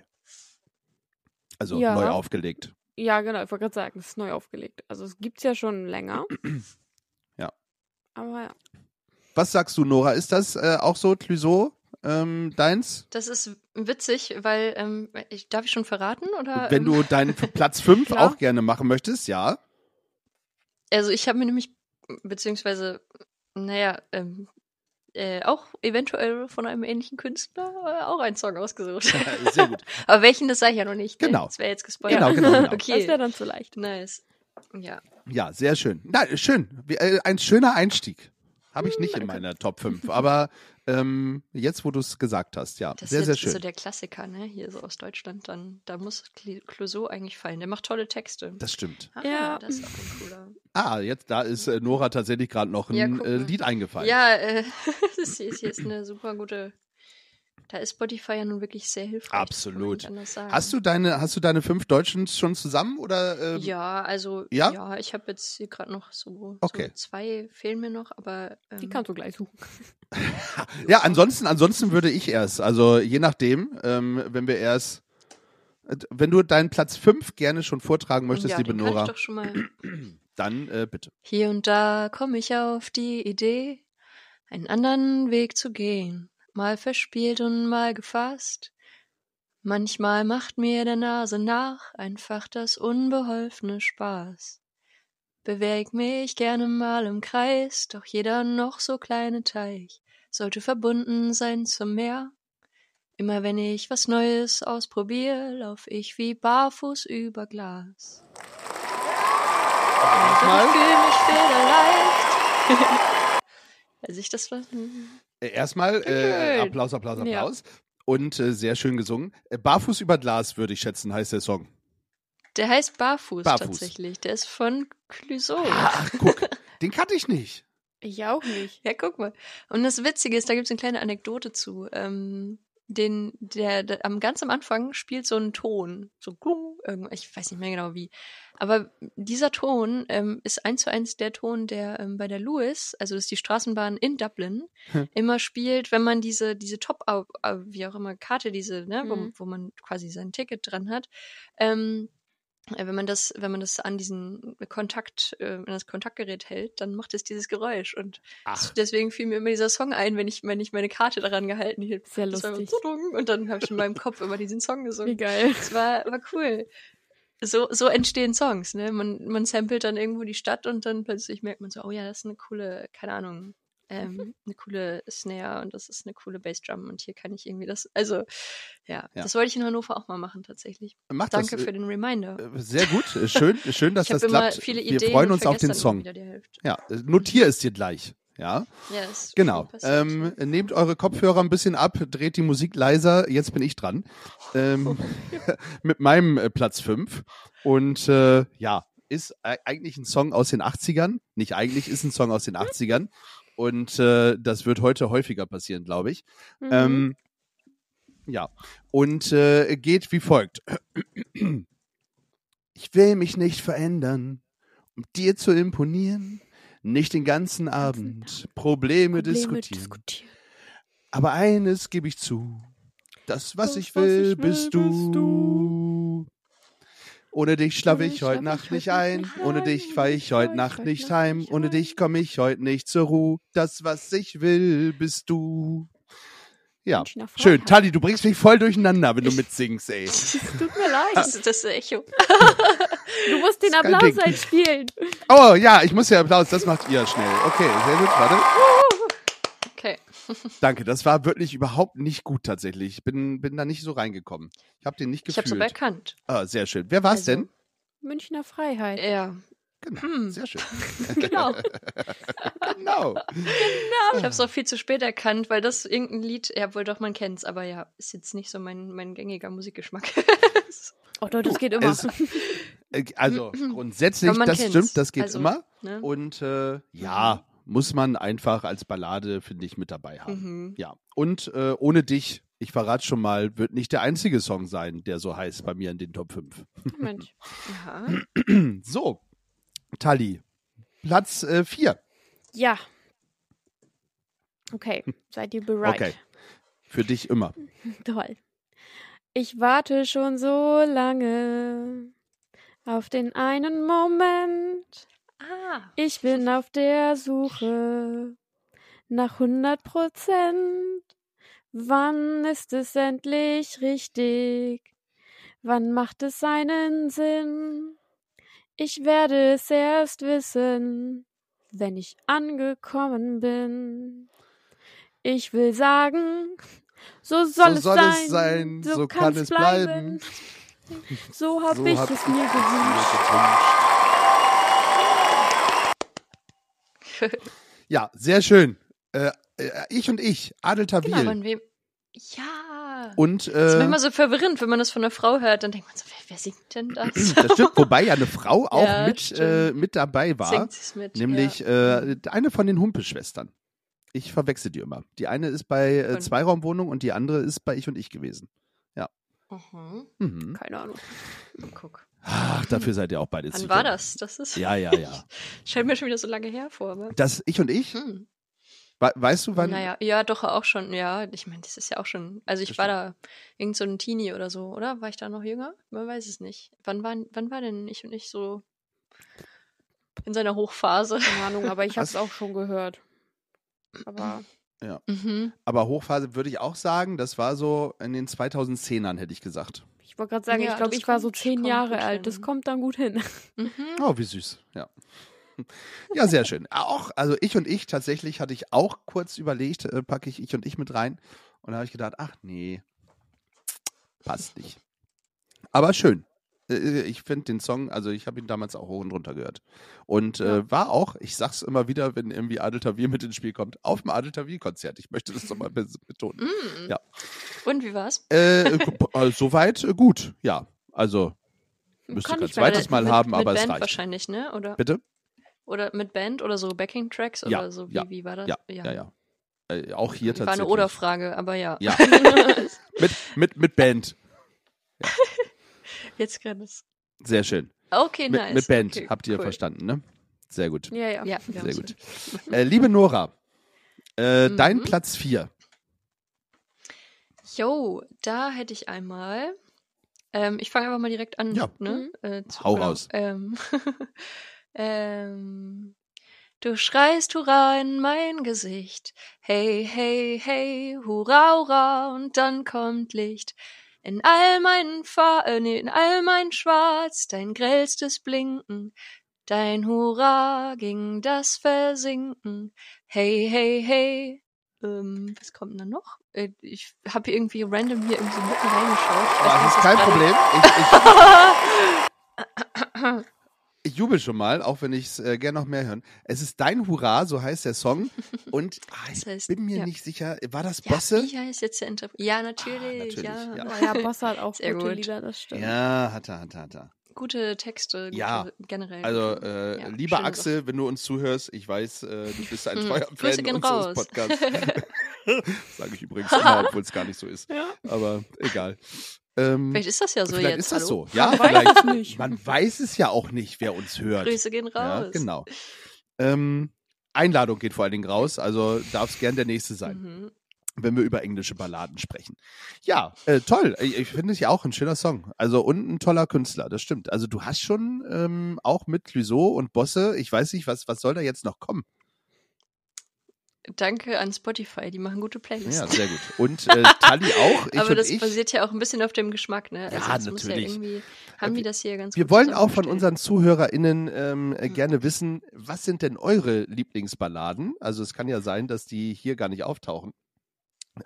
Also Ja. neu aufgelegt. Ja, genau, ich wollte gerade sagen, es ist neu aufgelegt. Also es gibt's ja schon länger. Ja. Aber ja. Was sagst du, Nora? Ist das äh, auch so, Clouseau, ähm, deins? Das ist witzig, weil, ähm, ich, darf ich schon verraten? Oder, Wenn ähm, du deinen Platz 5 Klar. auch gerne machen möchtest, ja. Also ich habe mir nämlich, beziehungsweise, naja, ähm, äh, auch eventuell von einem ähnlichen Künstler äh, auch einen Song ausgesucht. Sehr gut. Aber welchen, das sage ich ja noch nicht. ne? Genau. Das wäre jetzt gespoilert. Genau, genau, genau. Das wäre Okay. dann zu leicht. Nice. Ja. Ja, sehr schön. Na, schön. Wie, äh, ein schöner Einstieg. Habe ich nicht in meiner Top 5. Aber ähm, jetzt, wo du es gesagt hast, ja, Das sehr, ist sehr schön. so der Klassiker, ne? Hier so aus Deutschland, dann, da muss Cl- Clouseau eigentlich fallen. Der macht tolle Texte. das stimmt. ah, Ja. das ist auch ein cooler. Ah, jetzt, da ist äh, Nora tatsächlich gerade noch ein Ja, äh. Lied eingefallen. Ja, äh, das hier ist jetzt eine super gute. Da ist Spotify ja nun wirklich sehr hilfreich. Absolut. Hast du deine, hast du deine fünf Deutschen schon zusammen oder? Äh, Ja, also Ja? ja, ich habe jetzt hier gerade noch so, Okay. so zwei fehlen mir noch, aber ähm, Die kannst du gleich suchen. Ja, ansonsten, ansonsten würde ich erst. Also je nachdem, ähm, wenn wir erst, wenn du deinen Platz 5 gerne schon vortragen möchtest, ja, liebe den kann Nora, ich doch schon mal. dann äh, bitte. Hier und da komme ich auf die Idee, einen anderen Weg zu gehen, mal verspielt und mal gefasst. Manchmal macht mir der Nase nach einfach das unbeholfene Spaß. Beweg mich gerne mal im Kreis, doch jeder noch so kleine Teich sollte verbunden sein zum Meer. Immer wenn ich was Neues ausprobiere, lauf ich wie barfuß über Glas. Ich Erstmal, fühle mich federleicht. Als ich das war. äh, erstmal äh, Schön. Applaus, Applaus, Ja. Applaus. Und äh, sehr schön gesungen. Äh, Barfuß über Glas, würde ich schätzen, heißt der Song. Der heißt Barfuß, Barfuß. tatsächlich. Der ist von Clouseau. Ach, guck, den kannte ich nicht. Ich auch nicht. Ja, guck mal. Und das Witzige ist, da gibt es eine kleine Anekdote zu. Ähm, den, der, der am ganz am Anfang spielt so einen Ton, so klung, irgend- ich weiß nicht mehr genau wie. Aber dieser Ton ähm, ist eins zu eins der Ton, der ähm, bei der Lewis, also das ist die Straßenbahn in Dublin, Hm. immer spielt, wenn man diese diese Top, wie auch immer Karte, diese, ne, wo, Mhm. wo man quasi sein Ticket dran hat. Ähm, äh, wenn man das, wenn man das an diesen Kontakt, äh, an das Kontaktgerät hält, dann macht es dieses Geräusch. Und Ach. deswegen fiel mir immer dieser Song ein, wenn ich, wenn ich meine Karte daran gehalten hielt. Sehr lustig. Und dann habe ich in meinem Kopf immer diesen Song Wie gesungen. geil. Das war, war cool. So, so entstehen Songs, ne? Man, man samplet dann irgendwo die Stadt und dann plötzlich merkt man so, oh ja, das ist eine coole, keine Ahnung, ähm, eine coole Snare und das ist eine coole Bassdrum und hier kann ich irgendwie das, also, ja, Ja. das wollte ich in Hannover auch mal machen, tatsächlich. Macht Danke das, für den Reminder. äh, Sehr gut, äh, schön, schön, dass das immer klappt. viele Wir Ideen freuen uns auf den Song. Ja, äh, notier es dir gleich. Ja, Ja, genau. Ähm, nehmt eure Kopfhörer ein bisschen ab, dreht die Musik leiser. Jetzt bin ich dran. Ähm, mit meinem äh, Platz 5. Und äh, ja, ist eigentlich ein Song aus den 80ern. Nicht eigentlich, ist ein Song aus den 80ern. Und äh, das wird heute häufiger passieren, glaube ich. Mhm. Ähm, ja, und äh, geht wie folgt. Ich will mich nicht verändern, um dir zu imponieren, nicht den ganzen Abend Probleme, Probleme diskutieren. diskutieren. Aber eines gebe ich zu, das, was Das, ich was will, ich will, bist du. bist du. Ohne dich schlafe Ohne ich heute schlaf Nacht ich nicht ein, ohne dich dich ich fahr heute Nacht nicht heim, ohne dich komme ich heute nicht zur Ruhe. Das, was ich will, bist du. Ja, schön. Tali, du bringst mich voll durcheinander, wenn du mitsingst, ey. Es tut mir leid. Das ist das Echo. Du musst den Applaus einspielen. Oh, ja, ich muss ja Applaus, das macht ihr schnell. Okay, sehr gut, warte. Danke, das war wirklich überhaupt nicht gut tatsächlich. Ich bin, bin da nicht so reingekommen. Ich habe den nicht Ich habe gefühlt. aber erkannt. ah, sehr schön. Wer war's Also, denn? Münchner Freiheit. Ja. Genau, Hm. sehr schön. Genau. genau. Ich habe es auch viel zu spät erkannt, weil das irgendein Lied, ja wohl doch, man kennt's, aber ja, ist jetzt nicht so mein, mein gängiger Musikgeschmack. Oh, doch, das geht immer. Es- Äh, Also grundsätzlich, das kennt's. stimmt, das geht Also, immer. ne? Und äh, ja, muss man einfach als Ballade, finde ich, mit dabei haben. Mhm. Ja. Und äh, ohne dich, ich verrate schon mal, wird nicht der einzige Song sein, der so heißt bei mir in den Top 5. Mensch. Ja. So, Tali, Platz 4. Ja. Okay, seid ihr bereit? Okay. Für dich immer. Toll. Ich warte schon so lange auf den einen Moment. Ah. Ich bin auf der Suche nach 100 Prozent. Wann ist es endlich richtig? Wann macht es einen Sinn? Ich werde es erst wissen, wenn ich angekommen bin. Ich will sagen, so soll, So es, soll sein, es sein, so kann kann's es bleiben. So hab So ich es mir gewünscht. Ja, sehr schön. Äh, äh, ich und ich, Adel Tawil. Genau, von wem? Ja. und das ist äh, manchmal so verwirrend, wenn man das von einer Frau hört, dann denkt man so, wer, wer singt denn das? das stimmt, wobei ja eine Frau auch Ja, mit, äh, mit dabei war. Singt mit. Nämlich ja. äh, eine von den Humpelschwestern. Ich verwechsel die immer. Die eine ist bei äh, Zweiraumwohnung und die andere ist bei Ich und Ich gewesen. Mhm. Mhm. Keine Ahnung. Guck. Ach, dafür seid ihr auch beide Wann war das? Das ist. Ja, ja, ja. Scheint mir schon wieder so lange her vor, aber. Das Ich und Ich, Hm. we weißt du wann? Naja, ja, doch auch schon. Ja, ich meine, das ist ja auch schon. Also ich war da irgend so ein Teenie oder so, oder? War ich da noch jünger? Man weiß es nicht. Wann war, wann war denn ich und ich so in seiner Hochphase? Keine Ahnung, aber ich Was? hab's auch schon gehört. Aber Mhm. Aber Hochphase würde ich auch sagen, das war so in den 2010ern, hätte ich gesagt. Ich wollte gerade sagen, Ja, ich glaube, ich war so zehn Jahre alt. Das kommt dann gut hin. Mhm. Oh, wie süß, ja. Ja, sehr schön. Auch, also ich und ich, tatsächlich hatte ich auch kurz überlegt, äh, packe ich ich und ich mit rein. Und da habe ich gedacht, ach nee, passt nicht. Aber schön. Äh, Ich finde den Song, also ich habe ihn damals auch hoch und runter gehört. Und äh, war auch, ich sag's immer wieder, wenn irgendwie Adel Tawil mit ins Spiel kommt, auf dem Adel Tawil-Konzert. Ich möchte das nochmal be- betonen. Mhm. Ja. Und wie war's? Äh, gu- äh, soweit äh, gut, ja. Also, müsste Kann kein ich mal- zweites Mal mit, haben, mit aber Band es reicht. wahrscheinlich, ne? Oder, Bitte? oder mit Band oder so Backing-Tracks Ja, oder so? Wie, ja, wie war das? Ja, ja, ja. Äh, auch hier War tatsächlich. eine Oder-Frage, aber ja. Ja. mit, mit, mit Band. Jetzt gerade ist. Sehr schön. Okay, Mit, nice. mit Band, okay, habt ihr cool. verstanden, ne? Sehr gut. Ja, ja. Ja, Sehr gut. Äh, liebe Nora, äh, dein Mhm. Platz 4. Jo, da hätte ich einmal Ähm, ich fange einfach mal direkt an. Ja. Ne? Äh, zu, Hau raus. Ähm, ähm, du schreist Hurra in mein Gesicht. Hey, hey, hey, Hurra, Hurra, und dann kommt Licht. In all meinen Fa äh, nee, in all mein Schwarz, dein grellstes Blinken. Dein Hurra ging das Versinken. Hey, hey, hey. Ähm, was kommt denn da noch? Äh, ich habe irgendwie random hier irgendwie so mitten reingeschaut. Ich weiß das ist kein Problem. Ich, ich, ich jubel schon mal, auch wenn ich es äh, gerne noch mehr hören. Es ist Dein Hurra, so heißt der Song. Und ah, ich Das heißt, bin mir ja. nicht sicher, war das Ja, Bosse? wie heißt jetzt der Interpret? Ja, natürlich. natürlich, ja. ja. Oh ja, Boss hat auch Sehr gute gut. Lieder, das stimmt. Ja, hat er, hat er, hat er. Gute Texte, gute, Ja, generell. Also, äh, ja, lieber Axel, wenn du uns zuhörst, ich weiß, äh, du bist ein Hm, treuer Grüße Fan unseres. Podcasts. Sage ich übrigens immer, obwohl es gar nicht so ist. Ja. Aber egal. Ähm, Vielleicht ist das ja so vielleicht jetzt. ist das hallo? so. Ja, Man weiß vielleicht. es nicht. Man weiß es ja auch nicht, wer uns hört. Grüße gehen raus. Ja, genau. Ähm, Einladung geht vor allen Dingen raus, also darf es gern der nächste sein, Mhm. wenn wir über englische Balladen sprechen. Ja, äh, toll. Ich, ich finde es ja auch ein schöner Song. Also und ein toller Künstler, das stimmt. Also du hast schon ähm, auch mit Clouseau und Bosse, ich weiß nicht, was, was soll da jetzt noch kommen? Danke an Spotify, die machen gute Playlists. Ja, sehr gut. Und äh, Tali auch. Ich Aber das ich. basiert ja auch ein bisschen auf dem Geschmack, ne? Also Ja, natürlich. Ja haben die das hier ganz Wir wollen auch von unseren ZuhörerInnen ähm, äh, Mhm. gerne wissen, was sind denn eure Lieblingsballaden? Also es kann ja sein, dass die hier gar nicht auftauchen.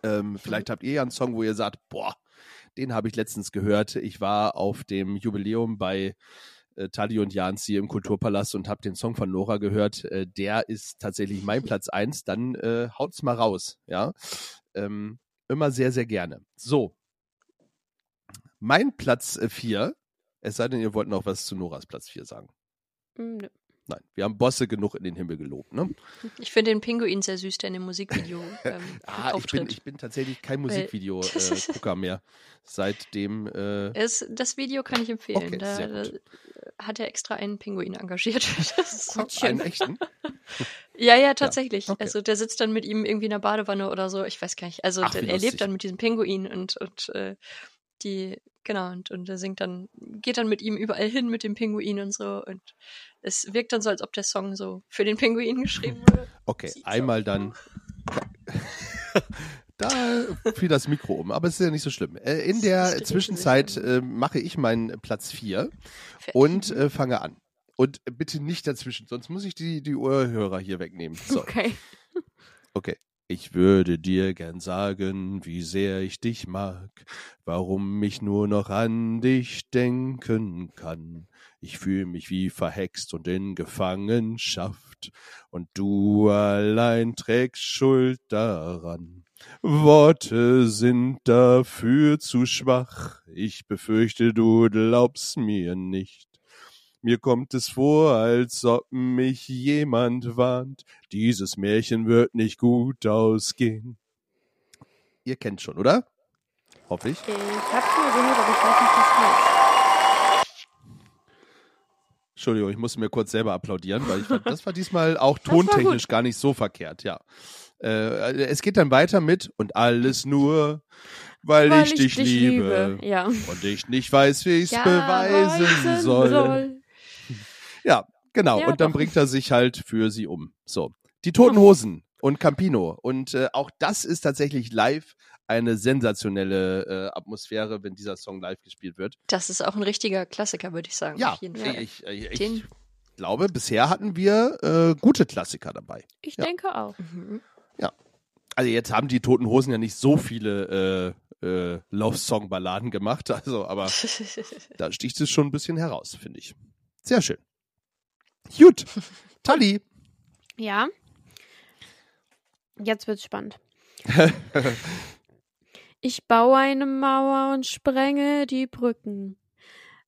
Ähm, vielleicht habt ihr ja einen Song, wo ihr sagt, boah, den habe ich letztens gehört. Ich war auf dem Jubiläum bei äh, Tali und Janzi im Kulturpalast und habe den Song von Nora gehört. Äh, der ist tatsächlich mein Platz eins. Dann äh, haut's mal raus, ja. Ähm, immer sehr, sehr gerne. So. Mein Platz äh, vier, es sei denn, ihr wollt noch was zu Noras Platz vier sagen. Hm, nö. Nein, wir haben Bosse genug in den Himmel gelobt, ne? Ich finde den Pinguin sehr süß, der in dem Musikvideo ähm, Ah, ich bin, ich bin tatsächlich kein Musikvideo-Gucker mehr. Seitdem, äh, Es, das Video kann ich empfehlen. Okay, da, da gut. hat er extra einen Pinguin engagiert. So einen echten. Ja, ja, tatsächlich. okay. Also der sitzt dann mit ihm irgendwie in der Badewanne oder so. Ich weiß gar nicht. Also Ach, der, er lebt dann mit diesem Pinguin und, und äh, die, genau, und, und er singt dann, geht dann mit ihm überall hin mit dem Pinguin und so. Und es wirkt dann so, als ob der Song so für den Pinguin geschrieben wurde. Okay, Sieht so einmal dann. Da fiel das Mikro um, aber es ist ja nicht so schlimm. Äh, in der Zwischenzeit äh, mache ich meinen Platz 4 Fertig. und äh, fange an. Und bitte nicht dazwischen, sonst muss ich die, die Ohrhörer hier wegnehmen. So. Okay. Okay. Ich würde dir gern sagen, wie sehr ich dich mag, warum ich nur noch an dich denken kann. Ich fühle mich wie verhext und in Gefangenschaft, und du allein trägst Schuld daran. Worte sind dafür zu schwach, ich befürchte, du glaubst mir nicht. Mir kommt es vor, als ob mich jemand warnt. Dieses Märchen wird nicht gut ausgehen. Ihr kennt schon, oder? Hoffe ich. Ich hab's nur gehört, aber ich weiß nicht, was heißt. Entschuldigung, ich musste mir kurz selber applaudieren, weil ich fand, das war diesmal auch tontechnisch gar nicht so verkehrt, ja. Äh, es geht dann weiter mit und alles nur, weil, ich, dich liebe, Ja. und ich nicht weiß, wie ich es Ja, beweisen weisen soll. Ja, genau. Ja, und dann doch. bringt er sich halt für sie um. So. Die Toten Hosen und Campino. Und äh, auch das ist tatsächlich live eine sensationelle äh, Atmosphäre, wenn dieser Song live gespielt wird. Das ist auch ein richtiger Klassiker, würde ich sagen. Ja, auf jeden Fall. ich, ich, ich Den- glaube, bisher hatten wir äh, gute Klassiker dabei. Ich Ja. denke auch. Mhm. Also jetzt haben die Toten Hosen ja nicht so viele äh, äh, Love-Song-Balladen gemacht, also aber da sticht es schon ein bisschen heraus, finde ich. Sehr schön. Gut. Tali. Ja. Jetzt wird's spannend. Ich baue eine Mauer und sprenge die Brücken.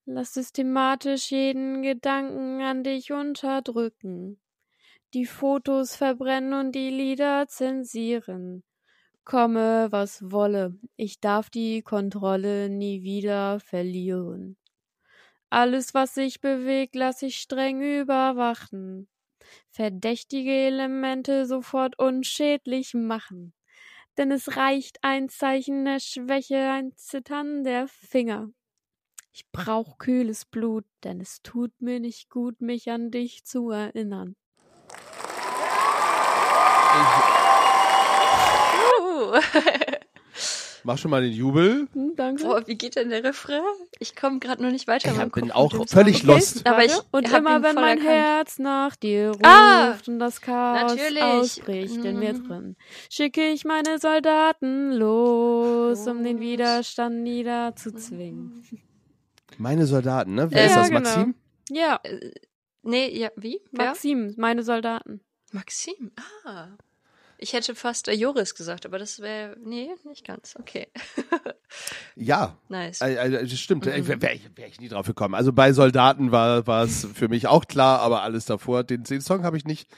Lass systematisch jeden Gedanken an dich unterdrücken. Die Fotos verbrennen und die Lieder zensieren. Komme, was wolle, ich darf die Kontrolle nie wieder verlieren. Alles, was sich bewegt, lass ich streng überwachen. Verdächtige Elemente sofort unschädlich machen. Denn es reicht ein Zeichen der Schwäche, ein Zittern der Finger. Ich brauch kühles Blut, denn es tut mir nicht gut, mich an dich zu erinnern. Uh. Mach schon mal den Jubel. Hm, danke. Boah, wie geht denn der Refrain? Ich komme gerade noch nicht weiter. Ich bin auch völlig Song. lost. Aber ich und hab immer wenn mein erkannt. Herz nach dir ruft Ah, und das Chaos natürlich. ausbricht in mir Mhm. drin, schicke ich meine Soldaten los, um den Los. Widerstand niederzuzwingen. Meine Soldaten, ne? Wer Ja, ist das, genau. Maxim? Ja, Äh, nee, ja, wie? Maxim, meine Soldaten. Maxim. Ah. Ich hätte fast äh, Joris gesagt, aber das wäre. Nee, nicht ganz. Okay. Ja, nice. äh, das stimmt. Mhm. Wäre ich, wär ich nie drauf gekommen. Also bei Soldaten war war es für mich auch klar, aber alles davor, den, den Song habe ich nicht.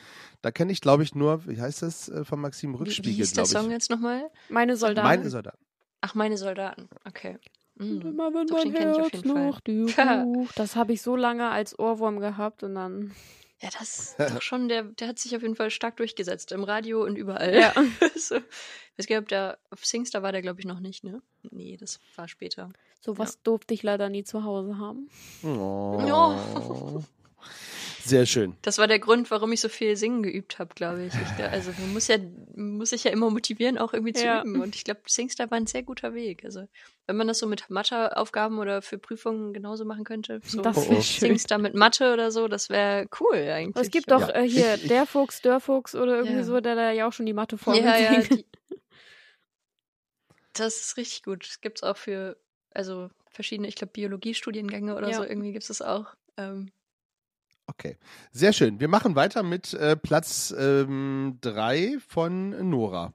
Da kenne ich, glaube ich, nur, wie heißt das von Maxim wie, wie Rückspiegel, hieß der glaube Song ich. jetzt nochmal? Meine Soldaten. Meine Soldaten. Ach, meine Soldaten. Okay. Und Mhm. immer wenn Doch, mein den kenn ich auf Herz jeden Fall. nach dir ruft. Das habe ich so lange als Ohrwurm gehabt und dann. Ja, das ist doch schon, der, der hat sich auf jeden Fall stark durchgesetzt. Im Radio und überall. Ja. so. Ich weiß gar nicht, ob der auf Singstar war der, glaube ich, noch nicht, ne? Nee, das war später. Sowas durfte ich leider nie zu Hause haben. Oh. Sehr schön. Das war der Grund, warum ich so viel singen geübt habe, glaube ich. ich. Also man muss ja, muss sich ja immer motivieren, auch irgendwie zu Ja. üben. Und ich glaube, Singstar war ein sehr guter Weg. Also wenn man das so mit Matheaufgaben oder für Prüfungen genauso machen könnte, so Das Oh, oh. Singstar mit Mathe oder so, das wäre cool eigentlich. Es gibt doch Ja. äh, hier der Fuchs, der Fuchs oder irgendwie Ja. so, der da ja auch schon die Mathe-Formel ja, ja, die, das ist richtig gut. Das gibt's auch für, also verschiedene, ich glaube, Biologiestudiengänge oder Ja. so, irgendwie gibt es das auch. Ähm, Okay. Sehr schön. Wir machen weiter mit äh, Platz ähm, drei von Nora.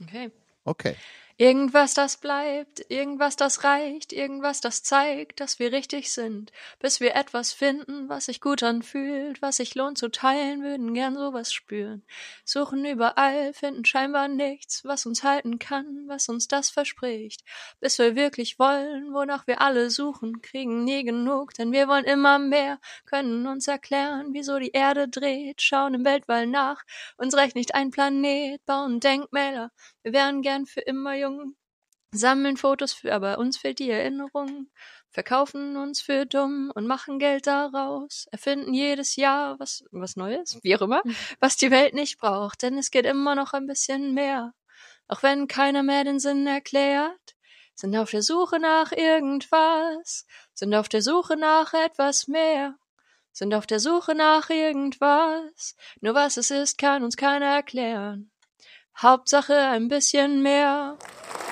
okay. Okay. Irgendwas, das bleibt, irgendwas, das reicht, irgendwas, das zeigt, dass wir richtig sind, bis wir etwas finden, was sich gut anfühlt, was sich lohnt zu teilen, würden gern sowas spüren. Suchen überall, finden scheinbar nichts, was uns halten kann, was uns das verspricht, bis wir wirklich wollen, wonach wir alle suchen, kriegen nie genug, denn wir wollen immer mehr, können uns erklären, wieso die Erde dreht, schauen im Weltall nach, uns reicht nicht ein Planet, bauen Denkmäler, wir wären gern für immer jung, sammeln Fotos für, aber uns fehlt die Erinnerung, verkaufen uns für dumm und machen Geld daraus, erfinden jedes Jahr was, was Neues, wie auch immer, was die Welt nicht braucht, denn es geht immer noch ein bisschen mehr. Auch wenn keiner mehr den Sinn erklärt, sind auf der Suche nach irgendwas, sind auf der Suche nach etwas mehr, sind auf der Suche nach irgendwas, nur was es ist, kann uns keiner erklären. Hauptsache ein bisschen mehr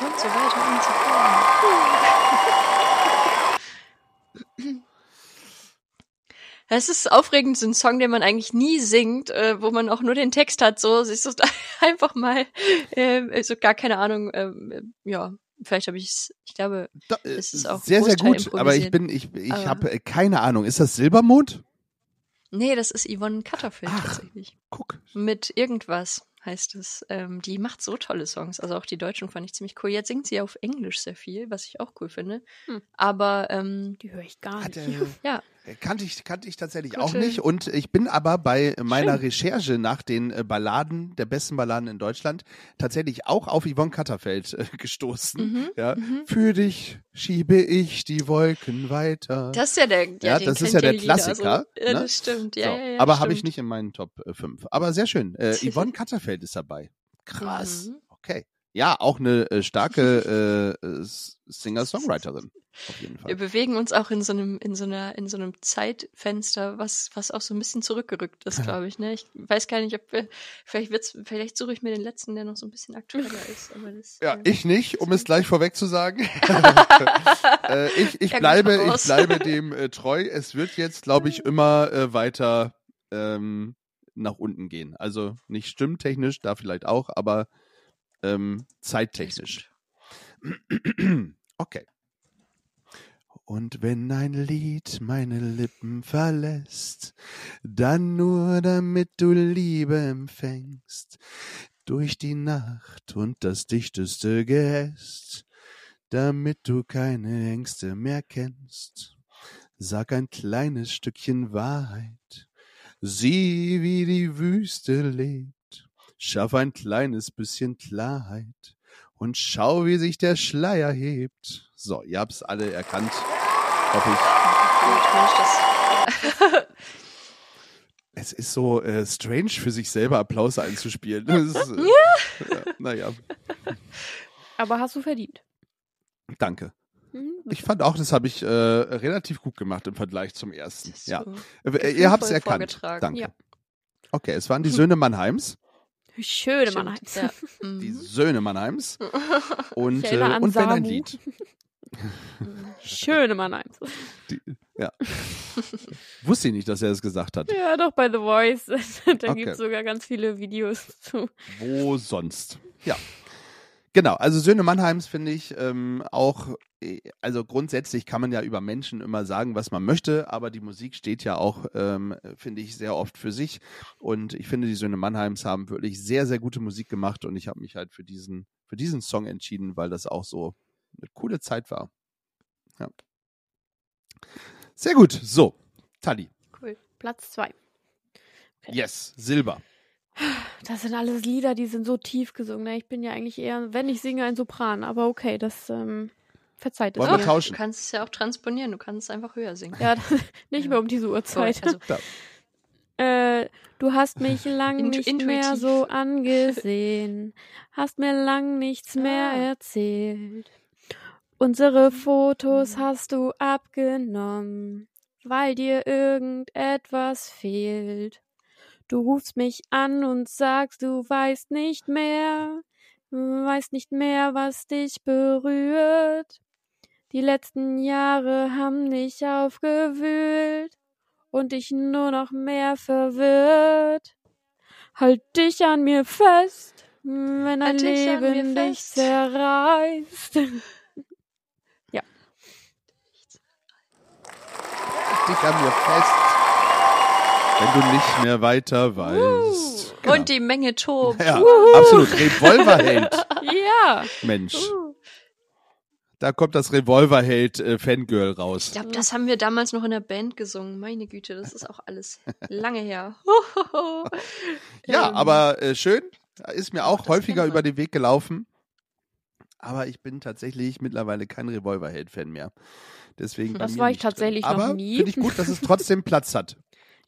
und so weiter und so fort. Es ist aufregend, so ein Song, den man eigentlich nie singt, äh, wo man auch nur den Text hat, so sich so einfach mal, äh, so gar keine Ahnung, ähm, ja, vielleicht habe ich es, ich glaube, Da, Es ist auch sehr, sehr gut. Aber ich bin, ich, ich habe keine Ahnung. Ist das Silbermond? nee, das ist Yvonne Cutterfield Ach. tatsächlich. Guck. Mit irgendwas heißt es. Ähm, die macht so tolle Songs. Also auch die deutschen fand ich ziemlich cool. Jetzt singt sie auf Englisch sehr viel, was ich auch cool finde. Hm. Aber ähm, Die höre ich gar Hat, nicht. äh, ja, Kannte ich, kannte ich tatsächlich Gute- auch nicht. Und ich bin aber bei meiner Recherche nach den äh, Balladen, der besten Balladen in Deutschland, tatsächlich auch auf Yvonne Katterfeld äh, gestoßen. Mhm, Ja. mhm. Für dich schiebe ich die Wolken weiter. das ist ja der. Ja, den das ist ja der Lieder, Klassiker, Also, ja, ne? das stimmt. Ja, so. ja, ja, aber habe ich nicht in meinen Top 5. Aber sehr schön. Äh, Yvonne Katterfeld ist dabei. Krass. Mhm. Okay. Ja, auch eine äh, starke äh, äh, Singer-Songwriterin. Auf jeden Wir Fall. bewegen uns auch in so einem, in so einer, in so einem Zeitfenster, was, was auch so ein bisschen zurückgerückt ist, glaube ich. Ne? Ich weiß gar nicht, ob wir, vielleicht wird's, vielleicht suche ich mir den letzten, der noch so ein bisschen aktueller ist. Aber das, Ja, ähm, ich nicht, um es gleich vorweg zu sagen. äh, ich ich Ja, bleibe, ich bleibe dem äh, treu. Es wird jetzt, glaube ich, immer äh, weiter ähm, nach unten gehen. Also nicht stimmtechnisch, da vielleicht auch, aber ähm, zeittechnisch. Okay. Und wenn ein Lied meine Lippen verlässt, dann nur damit du Liebe empfängst, durch die Nacht und das dichteste Geäst, damit du keine Ängste mehr kennst. Sag ein kleines Stückchen Wahrheit, sieh, wie die Wüste lebt, schaff ein kleines bisschen Klarheit und schau, wie sich der Schleier hebt. So, ihr habt's alle erkannt. hoffe ich. Mensch, das. Es ist so äh, strange für sich selber Applaus einzuspielen. Ist, äh, ja. Naja, Aber hast du verdient. danke. Hm, Ich fand auch, das habe ich äh, relativ gut gemacht im Vergleich zum ersten. Ja. Äh, Ihr habt es erkannt. Danke. Ja. Okay, es waren die Söhne Mannheims. Schöne Stimmt, Mannheims. Ja. Die Mhm. Söhne Mannheims. Und, äh, und wenn ein. Lied. Schöne Mannheims. Wusste ich nicht, dass er es gesagt hat. Ja, doch bei The Voice. da Okay. gibt's sogar ganz viele Videos zu. Wo sonst? Ja. Genau, also Söhne Mannheims finde ich ähm, auch, äh, also grundsätzlich kann man ja über Menschen immer sagen, was man möchte, aber die Musik steht ja auch, ähm, finde ich, sehr oft für sich. Und ich finde, die Söhne Mannheims haben wirklich sehr, sehr gute Musik gemacht und ich habe mich halt für diesen, für diesen Song entschieden, weil das auch so eine coole Zeit war. Ja. Sehr gut. So, Tali. Cool. Platz zwei. Yes, Silber. Das sind alles Lieder, die sind so tief gesungen. ne? Ich bin ja eigentlich eher, wenn ich singe, ein Sopran. Aber okay, das ähm, verzeiht es Wollen wir mir. tauschen? Du kannst es ja auch transponieren, du kannst es einfach höher singen. Ja, nicht mehr um diese Uhrzeit. Also, Äh, du hast mich lang Intu- nicht mehr intuitiv. so angesehen, hast mir lang nichts mehr Ah. erzählt. Unsere Fotos hast du abgenommen, weil dir irgendetwas fehlt. Du rufst mich an und sagst, du weißt nicht mehr, weißt nicht mehr, was dich berührt. Die letzten Jahre haben dich aufgewühlt und dich nur noch mehr verwirrt. Halt dich an mir fest, wenn ein Halt Leben dich zerreißt. dich an mir fest, wenn du nicht mehr weiter weißt. Genau. Und die Menge tobt. ja, absolut. Revolverheld, ja. Mensch. Da kommt das Revolverheld äh, Fangirl Ich raus. glaube, das haben wir damals noch in der Band gesungen. Meine Güte, das ist auch alles lange her. Ja, Ähm, aber äh, schön. Ist mir auch das häufiger über den Weg gelaufen. Aber ich bin tatsächlich mittlerweile kein Revolverheld-Fan mehr. Deswegen Das war ich nicht drin. tatsächlich noch Aber nie. finde ich gut, dass es trotzdem Platz hat.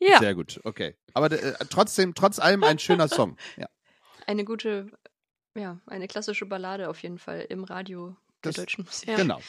Ja. Sehr gut, okay. Aber äh, trotzdem, trotz allem ein schöner Song. Ja. Eine gute, ja, eine klassische Ballade auf jeden Fall im Radio der Das- deutschen Musik. Genau.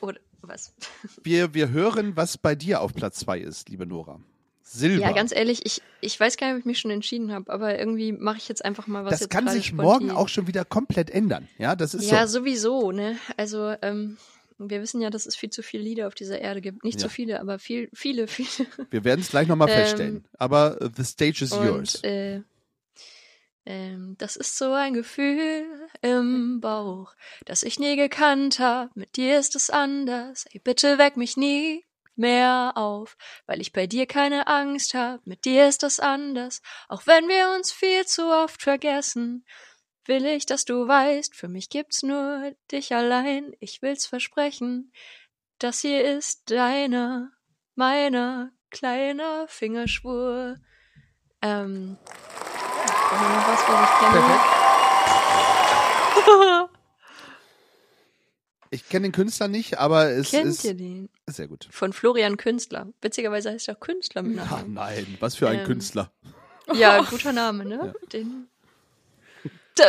Oder was? Wir, wir hören, was bei dir auf Platz zwei ist, liebe Nora. Silber. Ja, ganz ehrlich, ich, ich weiß gar nicht, ob ich mich schon entschieden habe, aber irgendwie mache ich jetzt einfach mal was das kann sich morgen auch schon wieder komplett ändern. Ja, das ist Ja, so. sowieso, ne? Also, ähm, wir wissen ja, dass es viel zu viele Lieder auf dieser Erde gibt. Nicht Ja. so viele, aber viel, viele, viele. Wir werden es gleich nochmal Ähm, feststellen. Aber äh, the stage is yours. Und äh, ähm, das ist so ein Gefühl im Bauch, das ich nie gekannt hab. Mit dir ist es anders. Ey, bitte weck mich nie mehr auf, weil ich bei dir keine Angst hab. Mit dir ist es anders, auch wenn wir uns viel zu oft vergessen. Will ich, dass du weißt, für mich gibt's nur dich allein. Ich will's versprechen. Das hier ist deiner, meiner kleiner Fingerschwur. Ähm, noch was, was ich kenne? Ich kenne den Künstler nicht, aber es Kennt ist ihr den? sehr gut. Von Florian Künstler. Witzigerweise heißt er auch Künstler mit Ah, Nachnamen. nein, was für ein Ähm, Künstler. Ja, guter Name, ne? Den.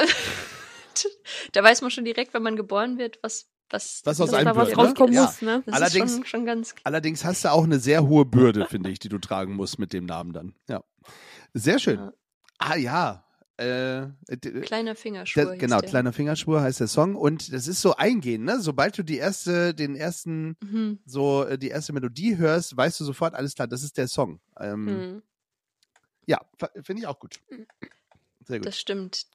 Da, da weiß man schon direkt, wenn man geboren wird, was was Was aus einem da was ne? rauskommen Ja. muss, ne? Das Allerdings- ist schon, schon ganz Allerdings hast du auch eine sehr hohe Bürde, finde ich, die du tragen musst mit dem Namen dann. Ja. Sehr schön. Ja. Ah ja. Äh, kleiner Fingerschwur. der, genau, der. kleiner Fingerschwur heißt der Song und das ist so eingehend, ne? Sobald du die erste, den ersten, Mhm. so äh, die erste Melodie hörst, weißt du sofort, alles klar, das ist der Song. Ähm, Hm. Ja, finde ich auch gut. Sehr gut. Das stimmt.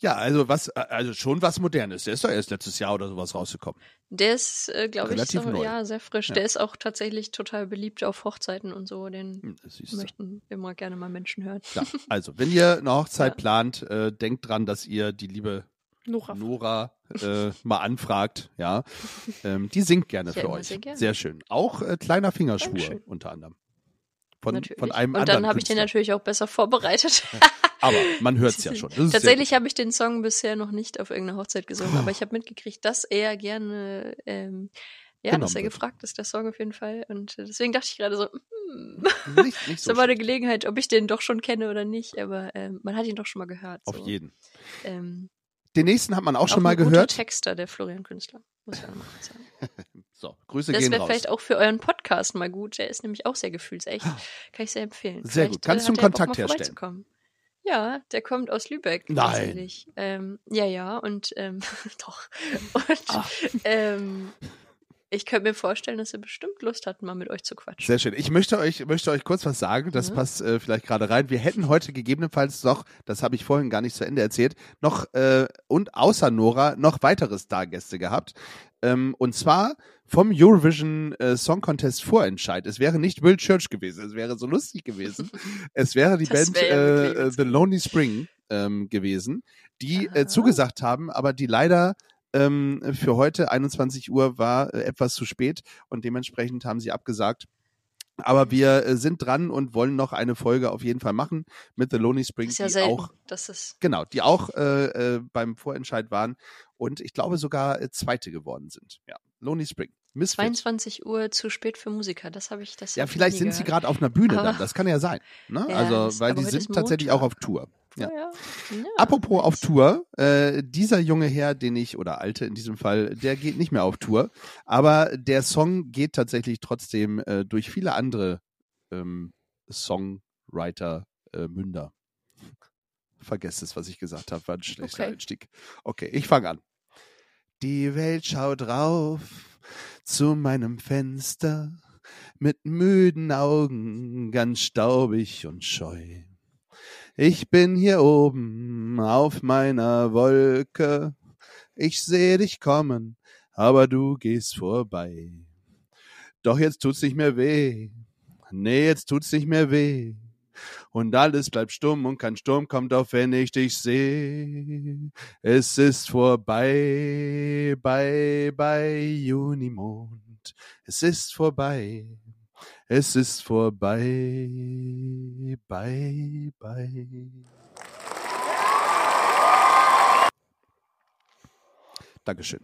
Ja, also was, äh, also schon was Modernes. Der ist doch erst letztes Jahr oder sowas rausgekommen. Der ist, äh, glaube ich, so, ja, sehr frisch. Ja. Der ist auch tatsächlich total beliebt auf Hochzeiten und so. Den Hm, möchten immer gerne mal Menschen hören. Ja, also, wenn ihr eine Hochzeit Ja. plant, äh, denkt dran, dass ihr die liebe Nora. Nora äh, mal anfragt. Ja, ähm, die singt gerne Ja, für euch. sehr gerne. Sehr schön. Auch äh, kleiner Fingerschwur Dankeschön. unter anderem. Von, natürlich. von einem und dann habe ich den natürlich auch besser vorbereitet. Aber man hört es ja schon. Tatsächlich habe ich den Song bisher noch nicht auf irgendeiner Hochzeit gesungen, aber ich habe mitgekriegt, dass er gerne ähm, Ja, genommen das ist ja wird. gefragt ist, der Song auf jeden Fall. Und äh, deswegen dachte ich gerade so, hm, Nicht, nicht so aber eine. Gelegenheit, ob ich den doch schon kenne oder nicht, aber ähm, man hat ihn doch schon mal gehört. Auf so. jeden. Ähm, Den nächsten hat man auch schon auch mal ein guter gehört. Texter, der Florian Künstler, muss ich auch mal sagen. So, Grüße Das gehen wäre raus. vielleicht auch für euren Podcast mal gut. Der ist nämlich auch sehr gefühlsecht. Kann ich sehr empfehlen. Sehr Vielleicht, gut. Kannst äh, du einen Kontakt herstellen? Ja, der kommt aus Lübeck. Nein. Ähm, ja, ja, und ähm, doch. Und Ach. ähm, ich könnte mir vorstellen, dass er bestimmt Lust hat, mal mit euch zu quatschen. Sehr schön. Ich möchte euch, möchte euch kurz was sagen, das Mhm. passt äh, vielleicht gerade rein. Wir hätten heute gegebenenfalls noch, das habe ich vorhin gar nicht zu Ende erzählt, noch äh, und außer Nora noch weitere Stargäste gehabt. Ähm, und zwar vom Eurovision äh, Song Contest Vorentscheid. Es wäre nicht Will Church gewesen, es wäre so lustig gewesen. es wäre die Das Band wirklich äh, äh, The Lonely Spring ähm, gewesen, die äh, zugesagt haben, aber die leider ähm, für heute 21 Uhr war äh, etwas zu spät und dementsprechend haben sie abgesagt. Aber wir äh, sind dran und wollen noch eine Folge auf jeden Fall machen mit The Lonely Spring, Das ist ja die selten. auch Das ist genau, die auch äh, äh, beim Vorentscheid waren und ich glaube sogar äh, Zweite geworden sind. Ja, Lonely Spring. Misfit. 22 Uhr zu spät für Musiker. Das habe ich. Das Ja, vielleicht sind sie gehört. gerade auf einer Bühne Aber- dann. Das kann ja sein. Ne? Ja, also, weil die sind tatsächlich auch auf. Tour. Ja. Ja, Apropos auf. Tour, äh, dieser junge Herr, den ich, oder Alte in diesem Fall, der geht nicht mehr auf Tour, aber der Song geht tatsächlich trotzdem äh, durch viele andere ähm, Songwriter äh, Münder. Vergesst es, was ich gesagt habe, war ein schlechter Okay. Einstieg. Okay, ich fange an. Die Welt schaut rauf zu meinem Fenster mit müden Augen, ganz staubig und scheu. Ich bin hier oben auf meiner Wolke. Ich sehe dich kommen, aber du gehst vorbei. Doch jetzt tut's nicht mehr weh. Nee, jetzt tut's nicht mehr weh. Und alles bleibt stumm und kein Sturm kommt auf, wenn ich dich sehe. Es ist vorbei, bei, bei Junimond. Es ist vorbei. Es ist vorbei, bye, bye. Dankeschön.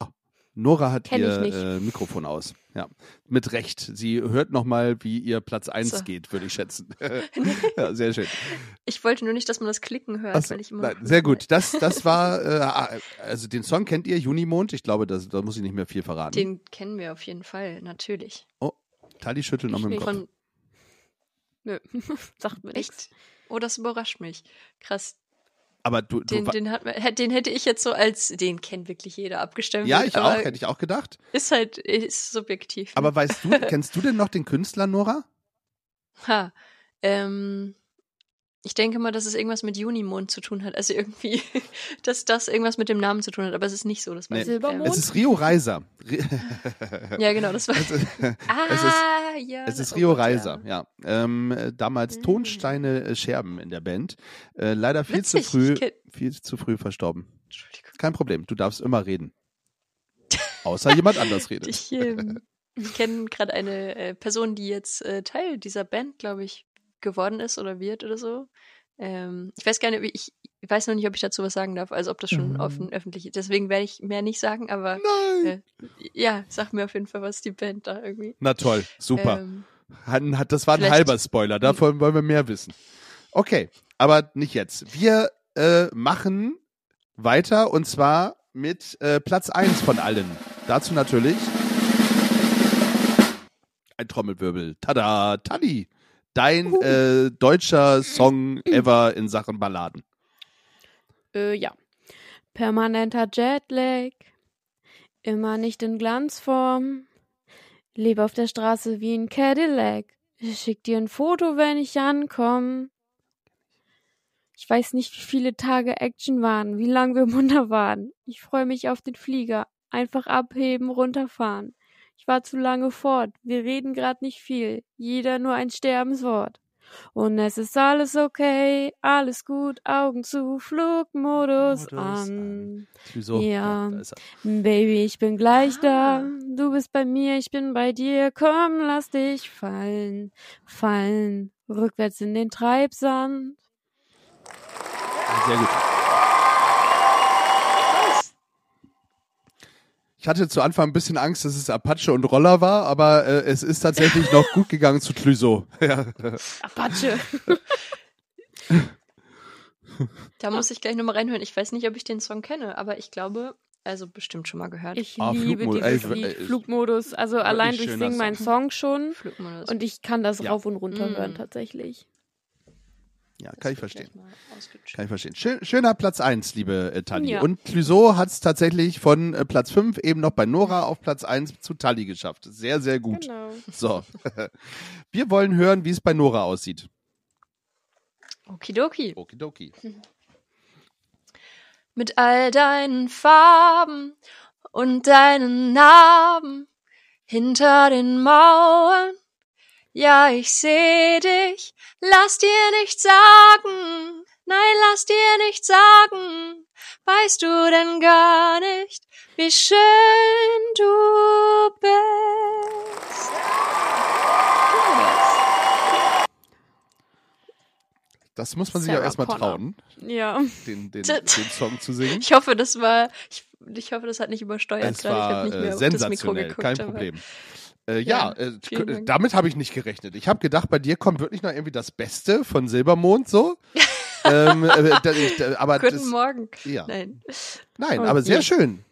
Oh, Nora hat Kenn ihr äh, Mikrofon aus. Ja, mit Recht. Sie hört nochmal, wie ihr Platz 1 So. geht, würde ich schätzen. ja, sehr schön. Ich wollte nur nicht, dass man das Klicken hört, so, weil ich immer. nein, sehr gut. Das, das war, äh, also den Song kennt ihr, Junimond. Ich glaube, das, da muss ich nicht mehr viel verraten. Den kennen wir auf jeden Fall, natürlich. Tali schüttelt noch Ich mit dem. Kopf. Von Nö, sagt mir nichts. echt? Oh, das überrascht mich. Krass. Aber du, du Den, den, hat, den hätte ich jetzt so als, den kennt wirklich jeder abgestempelt. ja, ich auch, hätte ich auch gedacht. Ist halt, ist subjektiv. ne? Aber weißt du, kennst du denn noch den Künstler, Nora? Ha, ähm, ich denke mal, dass es irgendwas mit Junimond zu tun hat. Also irgendwie, dass das irgendwas mit dem Namen zu tun hat. Aber es ist nicht so, das weiß Nee. Silbermond? Es ist Rio Reiser. Ja, genau, das war. es, ist, Ah, es ist- ja. es ist oh Rio Gott, Reiser, ja. Ähm, äh, damals Mm. Tonsteine äh, Scherben in der Band. Äh, leider viel Witzig, zu früh, viel zu früh verstorben. Entschuldigung. Kein Problem, du darfst immer reden. Außer jemand anders redet. Ich, ähm, ich kenne gerade eine äh, Person, die jetzt äh, Teil dieser Band, glaube ich, geworden ist oder wird oder so. Ähm, ich weiß gar nicht, ich, ich weiß noch nicht, ob ich dazu was sagen darf, also ob das schon Mhm. offen öffentlich ist. Deswegen werde ich mehr nicht sagen, aber äh, ja, sag mir auf jeden Fall, was die Band da irgendwie. Na toll, super. Ähm, Hat, hat, das war ein halber Spoiler, davon wollen wir mehr wissen. Okay, aber nicht jetzt. Wir äh, machen weiter und zwar mit äh, Platz 1 von allen. Dazu natürlich ein Trommelwirbel. Tada, Tali. Dein äh, deutscher Song ever in Sachen Balladen. Äh, ja. Permanenter Jetlag. Immer nicht in Glanzform. Lebe auf der Straße wie ein Cadillac. Ich schick dir ein Foto, wenn ich ankomm. Ich weiß nicht, wie viele Tage Action waren, wie lang wir munter waren. Ich freue mich auf den Flieger. Einfach abheben, runterfahren. Ich war zu lange fort. Wir reden grad nicht viel. Jeder nur ein Sterbenswort. Und es ist alles okay, alles gut, Augen zu, Flugmodus Modus an. Wieso? Ja. da ist er. Baby, ich bin gleich Ah. da. Du bist bei mir, ich bin bei dir. Komm, lass dich fallen, fallen. Rückwärts in den Treibsand. Sehr gut. Ich hatte zu Anfang ein bisschen Angst, dass es Apache und Roller war, aber äh, es ist tatsächlich noch gut gegangen zu Clüso. Ja. Apache. Da muss ich gleich nochmal reinhören. Ich weiß nicht, ob ich den Song kenne, aber ich glaube, also bestimmt schon mal gehört. Ich Ah, liebe Flugmodus. dieses Lied, Flugmodus. Also allein durch Sing mein Song. Schon. Flugmodus. Und ich kann das Ja. rauf und runter hören Mm. tatsächlich. Ja, kann ich verstehen. Kann ich verstehen. Schön, schöner Platz eins, liebe äh, Tali. Ja. Und Clüso hat es tatsächlich von äh, Platz fünf eben noch bei Nora auf Platz eins zu Tali geschafft. Sehr, sehr gut. Genau. So. Wir wollen hören, wie es bei Nora aussieht. Okidoki. Okidoki. Mit all deinen Farben und deinen Narben hinter den Mauern. Ja, ich seh dich, lass dir nicht sagen, nein, lass dir nicht sagen, weißt du denn gar nicht, wie schön du bist. Das muss man sich Sarah auch erstmal Connor. trauen, Ja. den, den, den Song zu singen. Ich hoffe, das war, ich, ich hoffe, das hat nicht übersteuert. Es ich war habe nicht mehr äh, sensationell, kein Problem. Äh, ja, Ja, äh, Dank. damit habe ich nicht gerechnet. Ich habe gedacht, bei dir kommt wirklich noch irgendwie das Beste von Silbermond so. ähm, äh, da, ich, da, aber Guten das, Morgen. ja. Nein. Nein, Oh aber sehr schön.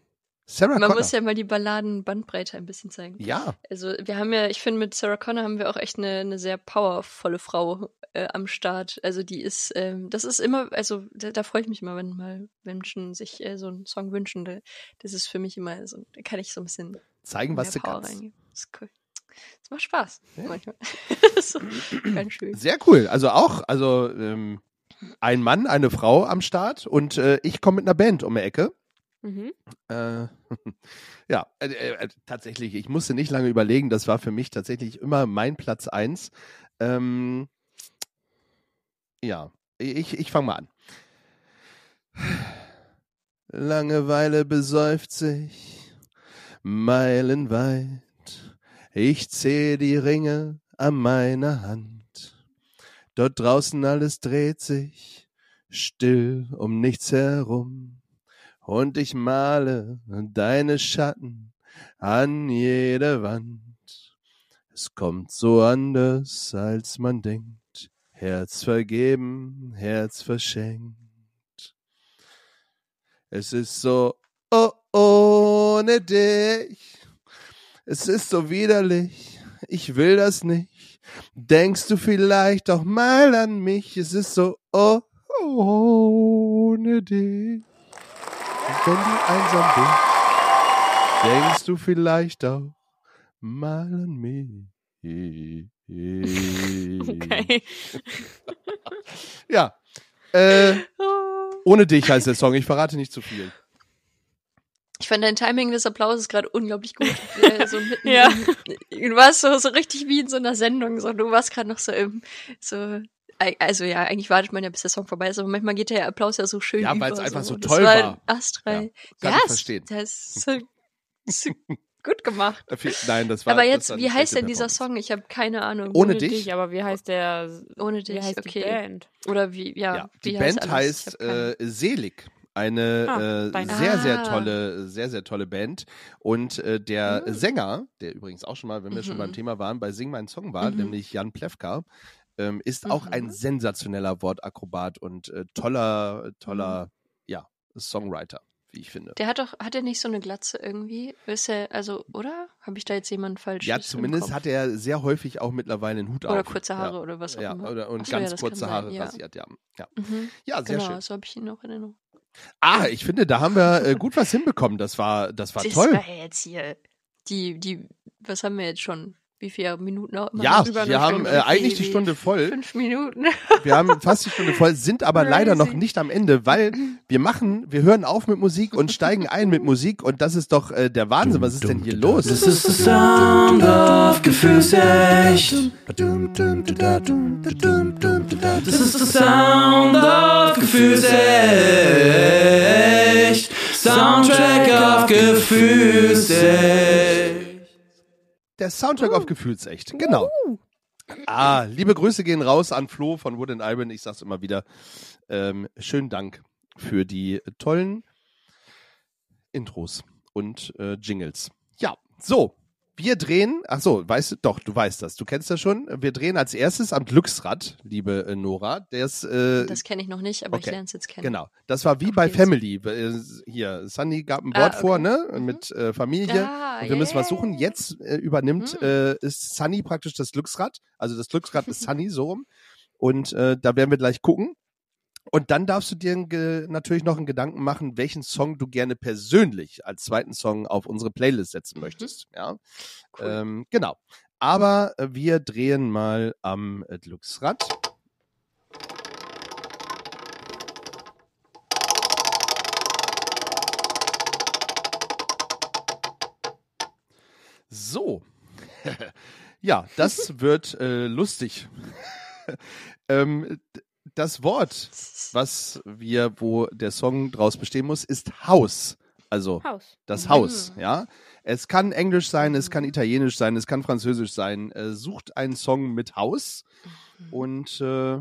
Sarah Man Connor. muss ja mal die Balladen-Bandbreite ein bisschen zeigen. ja, Also wir haben ja, ich finde, mit Sarah Connor haben wir auch echt eine, eine sehr powervolle Frau äh, am Start. Also die ist, ähm, das ist immer, also da, da freue ich mich immer, wenn mal Menschen sich äh, so einen Song wünschen. Da, das ist für mich immer so, da kann ich so ein bisschen zeigen, was du Power kannst. Das ist cool. Das macht Spaß Ja. manchmal. so ganz schön. Sehr cool. Also auch, also ähm, ein Mann, eine Frau am Start und äh, ich komme mit einer Band um die Ecke. Mhm. Äh, ja, äh, äh, tatsächlich, ich musste nicht lange überlegen, das war für mich tatsächlich immer mein Platz eins. Ähm, ja, ich, ich fange mal an. Langeweile besäuft sich meilenweit. Ich zähl die Ringe an meiner Hand. Dort draußen alles dreht sich still um nichts herum. Und ich male deine Schatten an jede Wand. Es kommt so anders, als man denkt. Herz vergeben, Herz verschenkt. Es ist so oh, ohne dich. Es ist so widerlich. Ich will das nicht. Denkst du vielleicht auch mal an mich? Es ist so oh, ohne dich. Und wenn du einsam bist, denkst du vielleicht auch mal an mich. Okay. Ja. Äh, Oh. ohne dich heißt der Song. Ich verrate nicht zu viel. Ich fand dein Timing des Applauses gerade unglaublich gut. äh, so mitten Ja. im, du warst so, so richtig wie in so einer Sendung. So, du warst gerade noch so im, so, also ja, eigentlich wartet man ja, bis der Song vorbei ist, aber manchmal geht der Applaus ja so schön Ja, über. weil's einfach so Das toll war. war. Astral. kann ja, es- verstehen. Das ist so, so gut gemacht. Nein, das war. aber das jetzt, war wie heißt denn dieser. Song? Ich habe keine Ahnung. Ohne Ohne dich? dich, aber wie heißt der? Ohne Wie dich, heißt okay. die Band? Oder wie, ja, Ja, wie die heißt Band heißt keine- äh, Selig. Eine Ah, äh, sehr, sehr Ah. tolle, sehr, sehr tolle Band. Und äh, der Mhm. Sänger, der übrigens auch schon mal, wenn wir schon Mhm. beim Thema waren, bei Sing mein Song war, Mhm. nämlich Jan Plewka, ähm, ist auch ein Mhm. sensationeller Wortakrobat und äh, toller, Mhm. toller, ja, Songwriter, wie ich finde. Der hat doch, hat er nicht so eine Glatze irgendwie? Ist er, also, oder? Habe ich da jetzt jemanden falsch? Ja, zumindest hat er sehr häufig auch mittlerweile einen Hut Oder auf. kurze Haare ja. oder was auch Ja, immer. oder, und Ach ganz ja, kurze sein, Haare ja. rasiert, ja. Ja, Mhm. ja sehr genau, schön. so habe ich ihn noch in Erinnerung. Ah, ich finde, da haben wir äh, gut was hinbekommen. Das war, das war das toll. war jetzt hier. Die, die, was haben wir jetzt schon? Wie viele Minuten auch immer? Ja, noch? über eine wir haben Stunde. äh, eigentlich die Stunde voll. Fünf Minuten. Wir haben fast die Stunde voll, sind aber leider noch Crazy. nicht am Ende, weil wir machen, wir hören auf mit Musik und steigen ein mit Musik und das ist doch äh, der Wahnsinn. Was ist denn hier los? This is the sound of Gefühlsecht. This is the sound of Gefühlsecht. Soundtrack of Gefühlsecht. Der Soundtrack auf Gefühlsecht, genau. Ah, liebe Grüße gehen raus an Flo von Wood and Iron. Ich sag's immer wieder. Ähm, schönen Dank für die tollen Intros und äh, Jingles. Ja, so. Wir drehen, ach so, weißt du, doch, du weißt das, du kennst das schon. Wir drehen als erstes am Glücksrad, liebe äh, Nora. Ist, äh, Das kenne ich noch nicht, aber ich okay. lerne es jetzt kennen. Genau, das war wie Auf bei geht's. Family. Äh, Hier, Sunny gab ein Ah, Wort vor, okay. ne? Mhm. Mit äh, Familie. Ah, und wir müssen was suchen. yeah. Jetzt äh, übernimmt Mhm. äh, ist Sunny praktisch das Glücksrad. Also das Glücksrad ist Sunny so rum. Und äh, da werden wir gleich gucken. Und dann darfst du dir natürlich noch einen Gedanken machen, welchen Song du gerne persönlich als zweiten Song auf unsere Playlist setzen möchtest. Ja, Cool. ähm, genau. Aber äh, wir drehen mal am Glücksrad. So. ja, das wird äh, lustig. ähm, das Wort, was wir, wo der Song draus bestehen muss, ist Haus. Also Haus. das Mhm. Haus, ja. Es kann Englisch sein, es kann Italienisch sein, es kann Französisch sein. Äh, sucht einen Song mit Haus Mhm. und äh,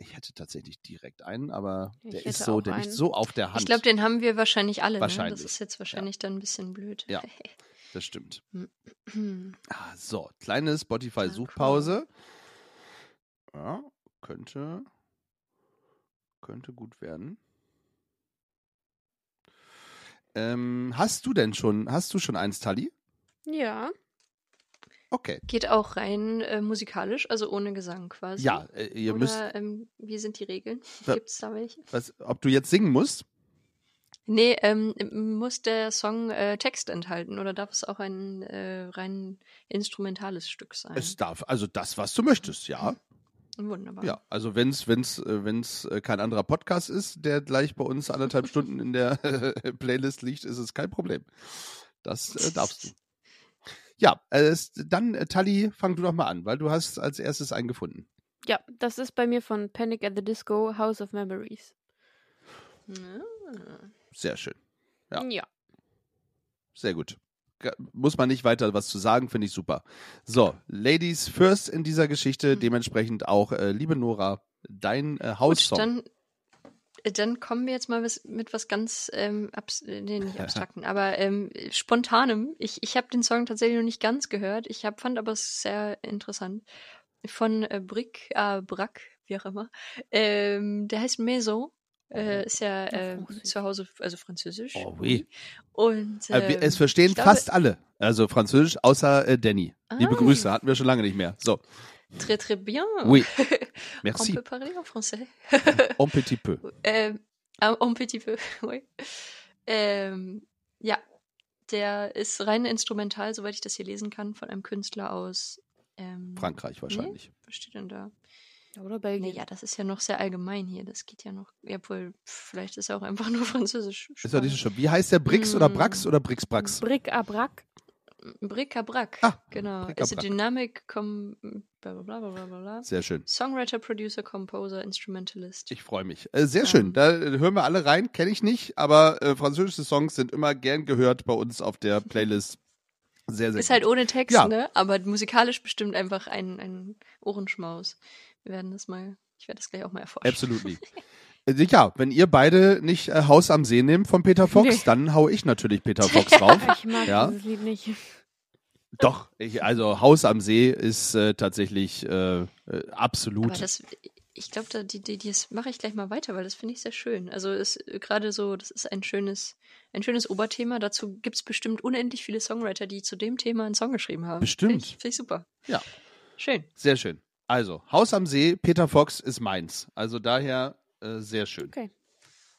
ich hätte tatsächlich direkt einen, aber Ich der ist so, der liegt so auf der Hand. Ich glaube, den haben wir wahrscheinlich alle. Ne? Wahrscheinlich, Das ist jetzt wahrscheinlich dann ein bisschen blöd. Ja. das stimmt. Hm. Ah, so, kleine Spotify-Suchpause. Ja, könnte, könnte gut werden. Ähm, hast du denn schon, hast du schon eins, Tali? Ja. Okay. Geht auch rein äh, musikalisch, also ohne Gesang quasi. Ja, äh, ihr Oder, müsst, ähm, wie sind die Regeln? Gibt es da welche? was, ob du jetzt singen musst? Nee, ähm, muss der Song äh, Text enthalten oder darf es auch ein äh, rein instrumentales Stück sein? Es darf, also das, was du möchtest, ja. Wunderbar. Ja, also wenn's, wenn's, äh, wenn's äh, kein anderer Podcast ist, der gleich bei uns anderthalb Stunden in der Playlist liegt, ist es kein Problem. Das äh, darfst du. Ja, äh, dann äh, Tali, fang du doch mal an, weil du hast als erstes einen gefunden. Ja, das ist bei mir von Panic at the Disco, House of Memories. Ah. Sehr schön, Ja. ja. sehr gut. Muss man nicht weiter was zu sagen, finde ich super. So, Ladies first in dieser Geschichte, Mhm. dementsprechend auch, äh, liebe Nora, dein äh, Gut, Haussong. dann, dann kommen wir jetzt mal was, mit was ganz ähm, abs äh, nee, nicht abstrakten, aber ähm, spontanem. Ich, ich habe den Song tatsächlich noch nicht ganz gehört. Ich hab, fand aber es sehr interessant. Von äh, Brick, äh, Brack, wie auch immer. Ähm, der heißt Maison. Äh, ist ja äh, zu Hause, also französisch. Oh, oui. Und Äh, wir, ähm, es verstehen glaube- fast alle, also Französisch, außer äh, Danny. Liebe Ah. Grüße, hatten wir schon lange nicht mehr. So, Très très bien. oui, On merci. peut parler en français. Un petit peu. Ähm, un, petit peu, oui. Ähm, ja, der ist rein instrumental, soweit ich das hier lesen kann, von einem Künstler aus ähm, Frankreich wahrscheinlich. Was steht denn da? Oder Belgien. Naja, das ist ja noch sehr allgemein hier. Das geht ja noch. Ja, wohl, vielleicht ist er auch einfach nur französisch. Ist doch nicht so schlimm. Wie heißt der Brix oder Brax oder Brix Brax? Brick à Brac. Bric-à-brac. Ah, genau. Bric-à-brac. Ist a dynamic com bla bla bla bla bla bla. Sehr schön. Songwriter, Producer, Composer, Instrumentalist. Ich freue mich. Äh, sehr schön. Ähm. Da äh, hören wir alle rein. Kenne ich nicht, aber äh, französische Songs sind immer gern gehört bei uns auf der Playlist. Sehr, sehr Ist gut. halt ohne Text, Ja. ne? Aber musikalisch bestimmt einfach ein, ein Ohrenschmaus. Wir werden das mal, ich werde das gleich auch mal erforschen. Absolutely. Äh, Ja, wenn ihr beide nicht äh, Haus am See nehmt von Peter Fox, Nee. dann hau ich natürlich Peter Fox drauf. Ich mag Ja. dieses Lied nicht. Doch, ich, also Haus am See ist äh, tatsächlich äh, äh, absolut. Aber das, ich glaube, da, die, die, das mache ich gleich mal weiter, weil das finde ich sehr schön. Also ist äh, gerade so, das ist ein schönes, ein schönes Oberthema. Dazu gibt es bestimmt unendlich viele Songwriter, die zu dem Thema einen Song geschrieben haben. Bestimmt. Finde ich, find ich super. Ja. Schön. Sehr schön. Also, Haus am See, Peter Fox ist meins. Also daher äh, sehr schön. Okay.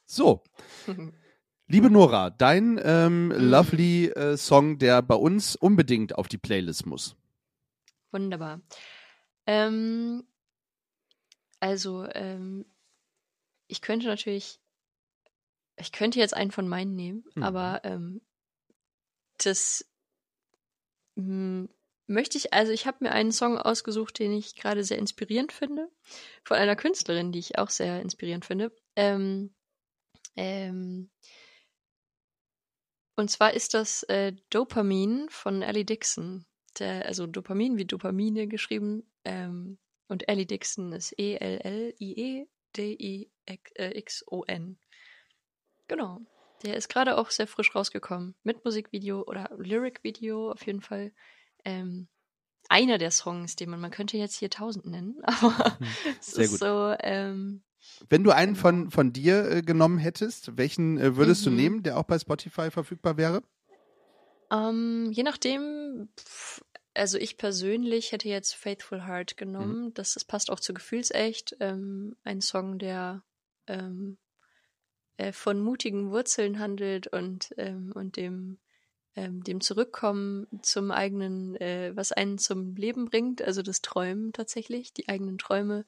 So, liebe Nora, dein ähm, lovely äh, Song, der bei uns unbedingt auf die Playlist muss. Wunderbar. Ähm, also, ähm, ich könnte natürlich, ich könnte jetzt einen von meinen nehmen, Mhm. aber ähm, das mh, möchte ich, also ich habe mir einen Song ausgesucht, den ich gerade sehr inspirierend finde, von einer Künstlerin, die ich auch sehr inspirierend finde. Ähm, ähm, und zwar ist das äh, Dopamin von Ellie Dixon. Der, also Dopamin wie Dopamine geschrieben. Ähm, und Ellie Dixon ist E-L-L-I-E-D-I-X-O-N. Genau. Der ist gerade auch sehr frisch rausgekommen. Mit Musikvideo oder Lyric-Video auf jeden Fall. Ähm, einer der Songs, den man, man könnte jetzt hier tausend nennen, aber es Sehr ist gut. so, ähm, Wenn du einen von, von dir äh, genommen hättest, welchen äh, würdest du Mhm. nehmen, der auch bei Spotify verfügbar wäre? ähm, je nachdem, also ich persönlich hätte jetzt Faithful Heart Mhm. genommen. Das, das passt auch zu Gefühlsecht. Ähm, ein Song, der ähm, äh, von mutigen Wurzeln handelt und, ähm, und dem, ähm, dem Zurückkommen zum eigenen, äh, was einen zum Leben bringt, also das Träumen tatsächlich, die eigenen Träume.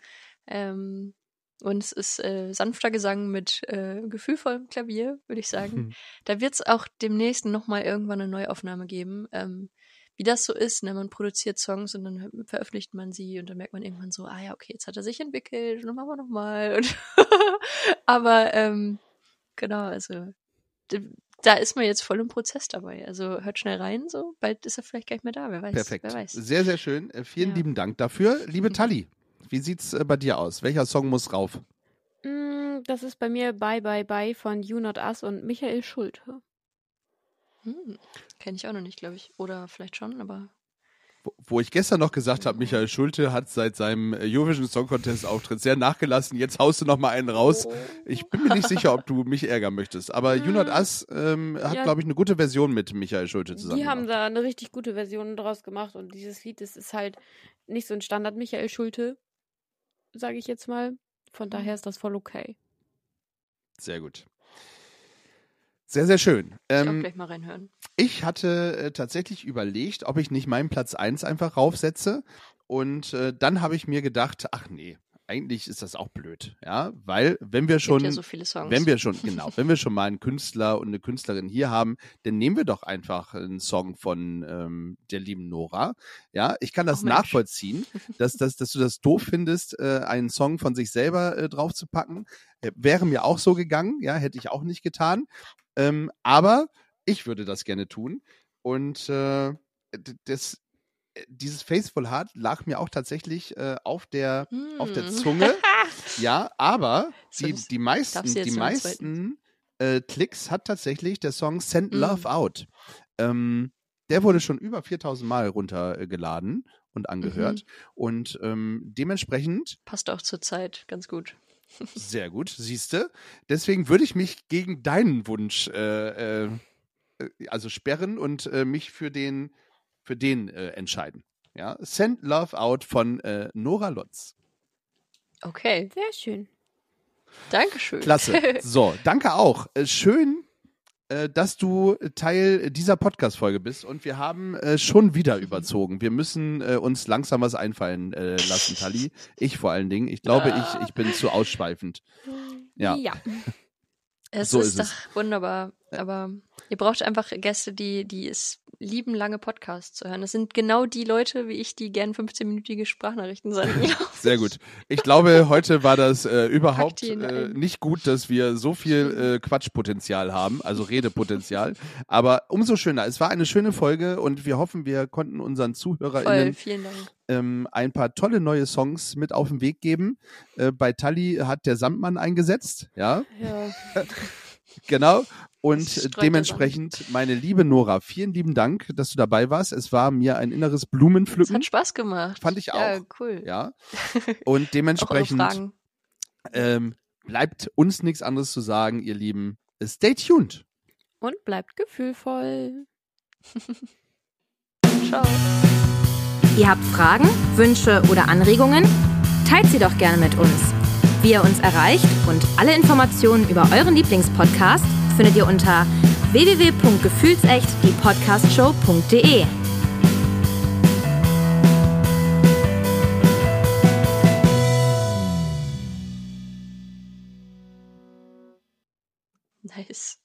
Ähm, und es ist äh, sanfter Gesang mit äh, gefühlvollem Klavier, würde ich sagen. Da wird es auch demnächst nochmal irgendwann eine Neuaufnahme geben. Ähm, wie das so ist, ne? man produziert Songs und dann veröffentlicht man sie und dann merkt man irgendwann so, ah ja, okay, jetzt hat er sich entwickelt und dann machen wir nochmal. Aber ähm, genau, also da ist man jetzt voll im Prozess dabei. Also hört schnell rein, so bald ist er vielleicht gar nicht mehr da, wer weiß. Perfekt. Wer weiß. Sehr, sehr schön. Äh, vielen Ja. lieben Dank dafür. Liebe Mhm. Tali, wie sieht's äh, bei dir aus? Welcher Song muss rauf? Mm, Das ist bei mir Bye Bye Bye von You Not Us und Michael Schulte. Hm, Kenne ich auch noch nicht, glaube ich. Oder vielleicht schon, aber Wo, ich gestern noch gesagt habe, Michael Schulte hat seit seinem Eurovision Song Contest Auftritt sehr nachgelassen. Jetzt haust du noch mal einen raus. Ich bin mir nicht sicher, ob du mich ärgern möchtest. Aber You Not Us ähm, hat, Ja. glaube ich, eine gute Version mit Michael Schulte zusammen. Die haben da eine richtig gute Version draus gemacht und dieses Lied das ist halt nicht so ein Standard Michael Schulte, sage ich jetzt mal. Von daher ist das voll okay. Sehr gut. Sehr, sehr schön. ich auch Ähm, gleich mal reinhören. Ich hatte äh, tatsächlich überlegt, ob ich nicht meinen Platz 1 einfach raufsetze. Und äh, dann habe ich mir gedacht, ach nee, eigentlich ist das auch blöd. Ja, weil wenn wir schon, ja so viele Songs. wenn wir schon, genau, wenn wir schon mal einen Künstler und eine Künstlerin hier haben, dann nehmen wir doch einfach einen Song von ähm, der lieben Nora. Ja, ich kann das Mensch. nachvollziehen, dass, dass, dass du das doof findest, äh, einen Song von sich selber äh, draufzupacken. Äh, wäre mir auch so gegangen, ja, hätte ich auch nicht getan. Ähm, aber ich würde das gerne tun. Und äh, das, äh, dieses Faithful Heart lag mir auch tatsächlich äh, auf der auf der Hm. Zunge. Ja, aber die, die meisten, die meisten äh, Klicks hat tatsächlich der Song Send Mm. Love Out. Ähm, der wurde schon über 4000 Mal runtergeladen und angehört. Mhm. Und ähm, dementsprechend Passt auch zur Zeit ganz gut. sehr gut, siehste. Deswegen würde ich mich gegen deinen Wunsch äh, äh, also sperren und äh, mich für den für den äh, entscheiden. Ja, Send Love Out von äh, Nora Lotz. Okay, Sehr schön. Dankeschön. Klasse. So, danke auch. Äh, schön, äh, dass du Teil dieser Podcast-Folge bist und wir haben äh, schon wieder überzogen. Wir müssen äh, uns langsam was einfallen äh, lassen, Tali. Ich vor allen Dingen. Ich glaube, ich, ich bin zu ausschweifend. Ja. ja. Es So ist, ist doch es. wunderbar. Aber ihr braucht einfach Gäste, die, die es lieben, lange Podcasts zu hören. Das sind genau die Leute, wie ich, die gern 15-minütige Sprachnachrichten senden. Sehr gut. Ich glaube, heute war das äh, überhaupt äh, nicht gut, dass wir so viel äh, Quatschpotenzial haben, also Redepotenzial. Aber umso schöner. Es war eine schöne Folge und wir hoffen, wir konnten unseren ZuhörerInnen ähm, ein paar tolle neue Songs mit auf den Weg geben. Äh, bei Tali hat der Sandmann eingesetzt, ja, ja. genau. Und dementsprechend, meine liebe Nora, vielen lieben Dank, dass du dabei warst. Es war mir ein inneres Es Blumenpflücken. hat Spaß gemacht. Fand ich Ja, auch. cool. Ja. Und dementsprechend ähm, bleibt uns nichts anderes zu sagen, ihr Lieben. Stay tuned. Und bleibt gefühlvoll. Ciao. Ihr habt Fragen, Wünsche oder Anregungen? Teilt sie doch gerne mit uns. Wie ihr uns erreicht und alle Informationen über euren Lieblingspodcast findet ihr unter www.gefühlsecht-die-podcast-show.de. Nice.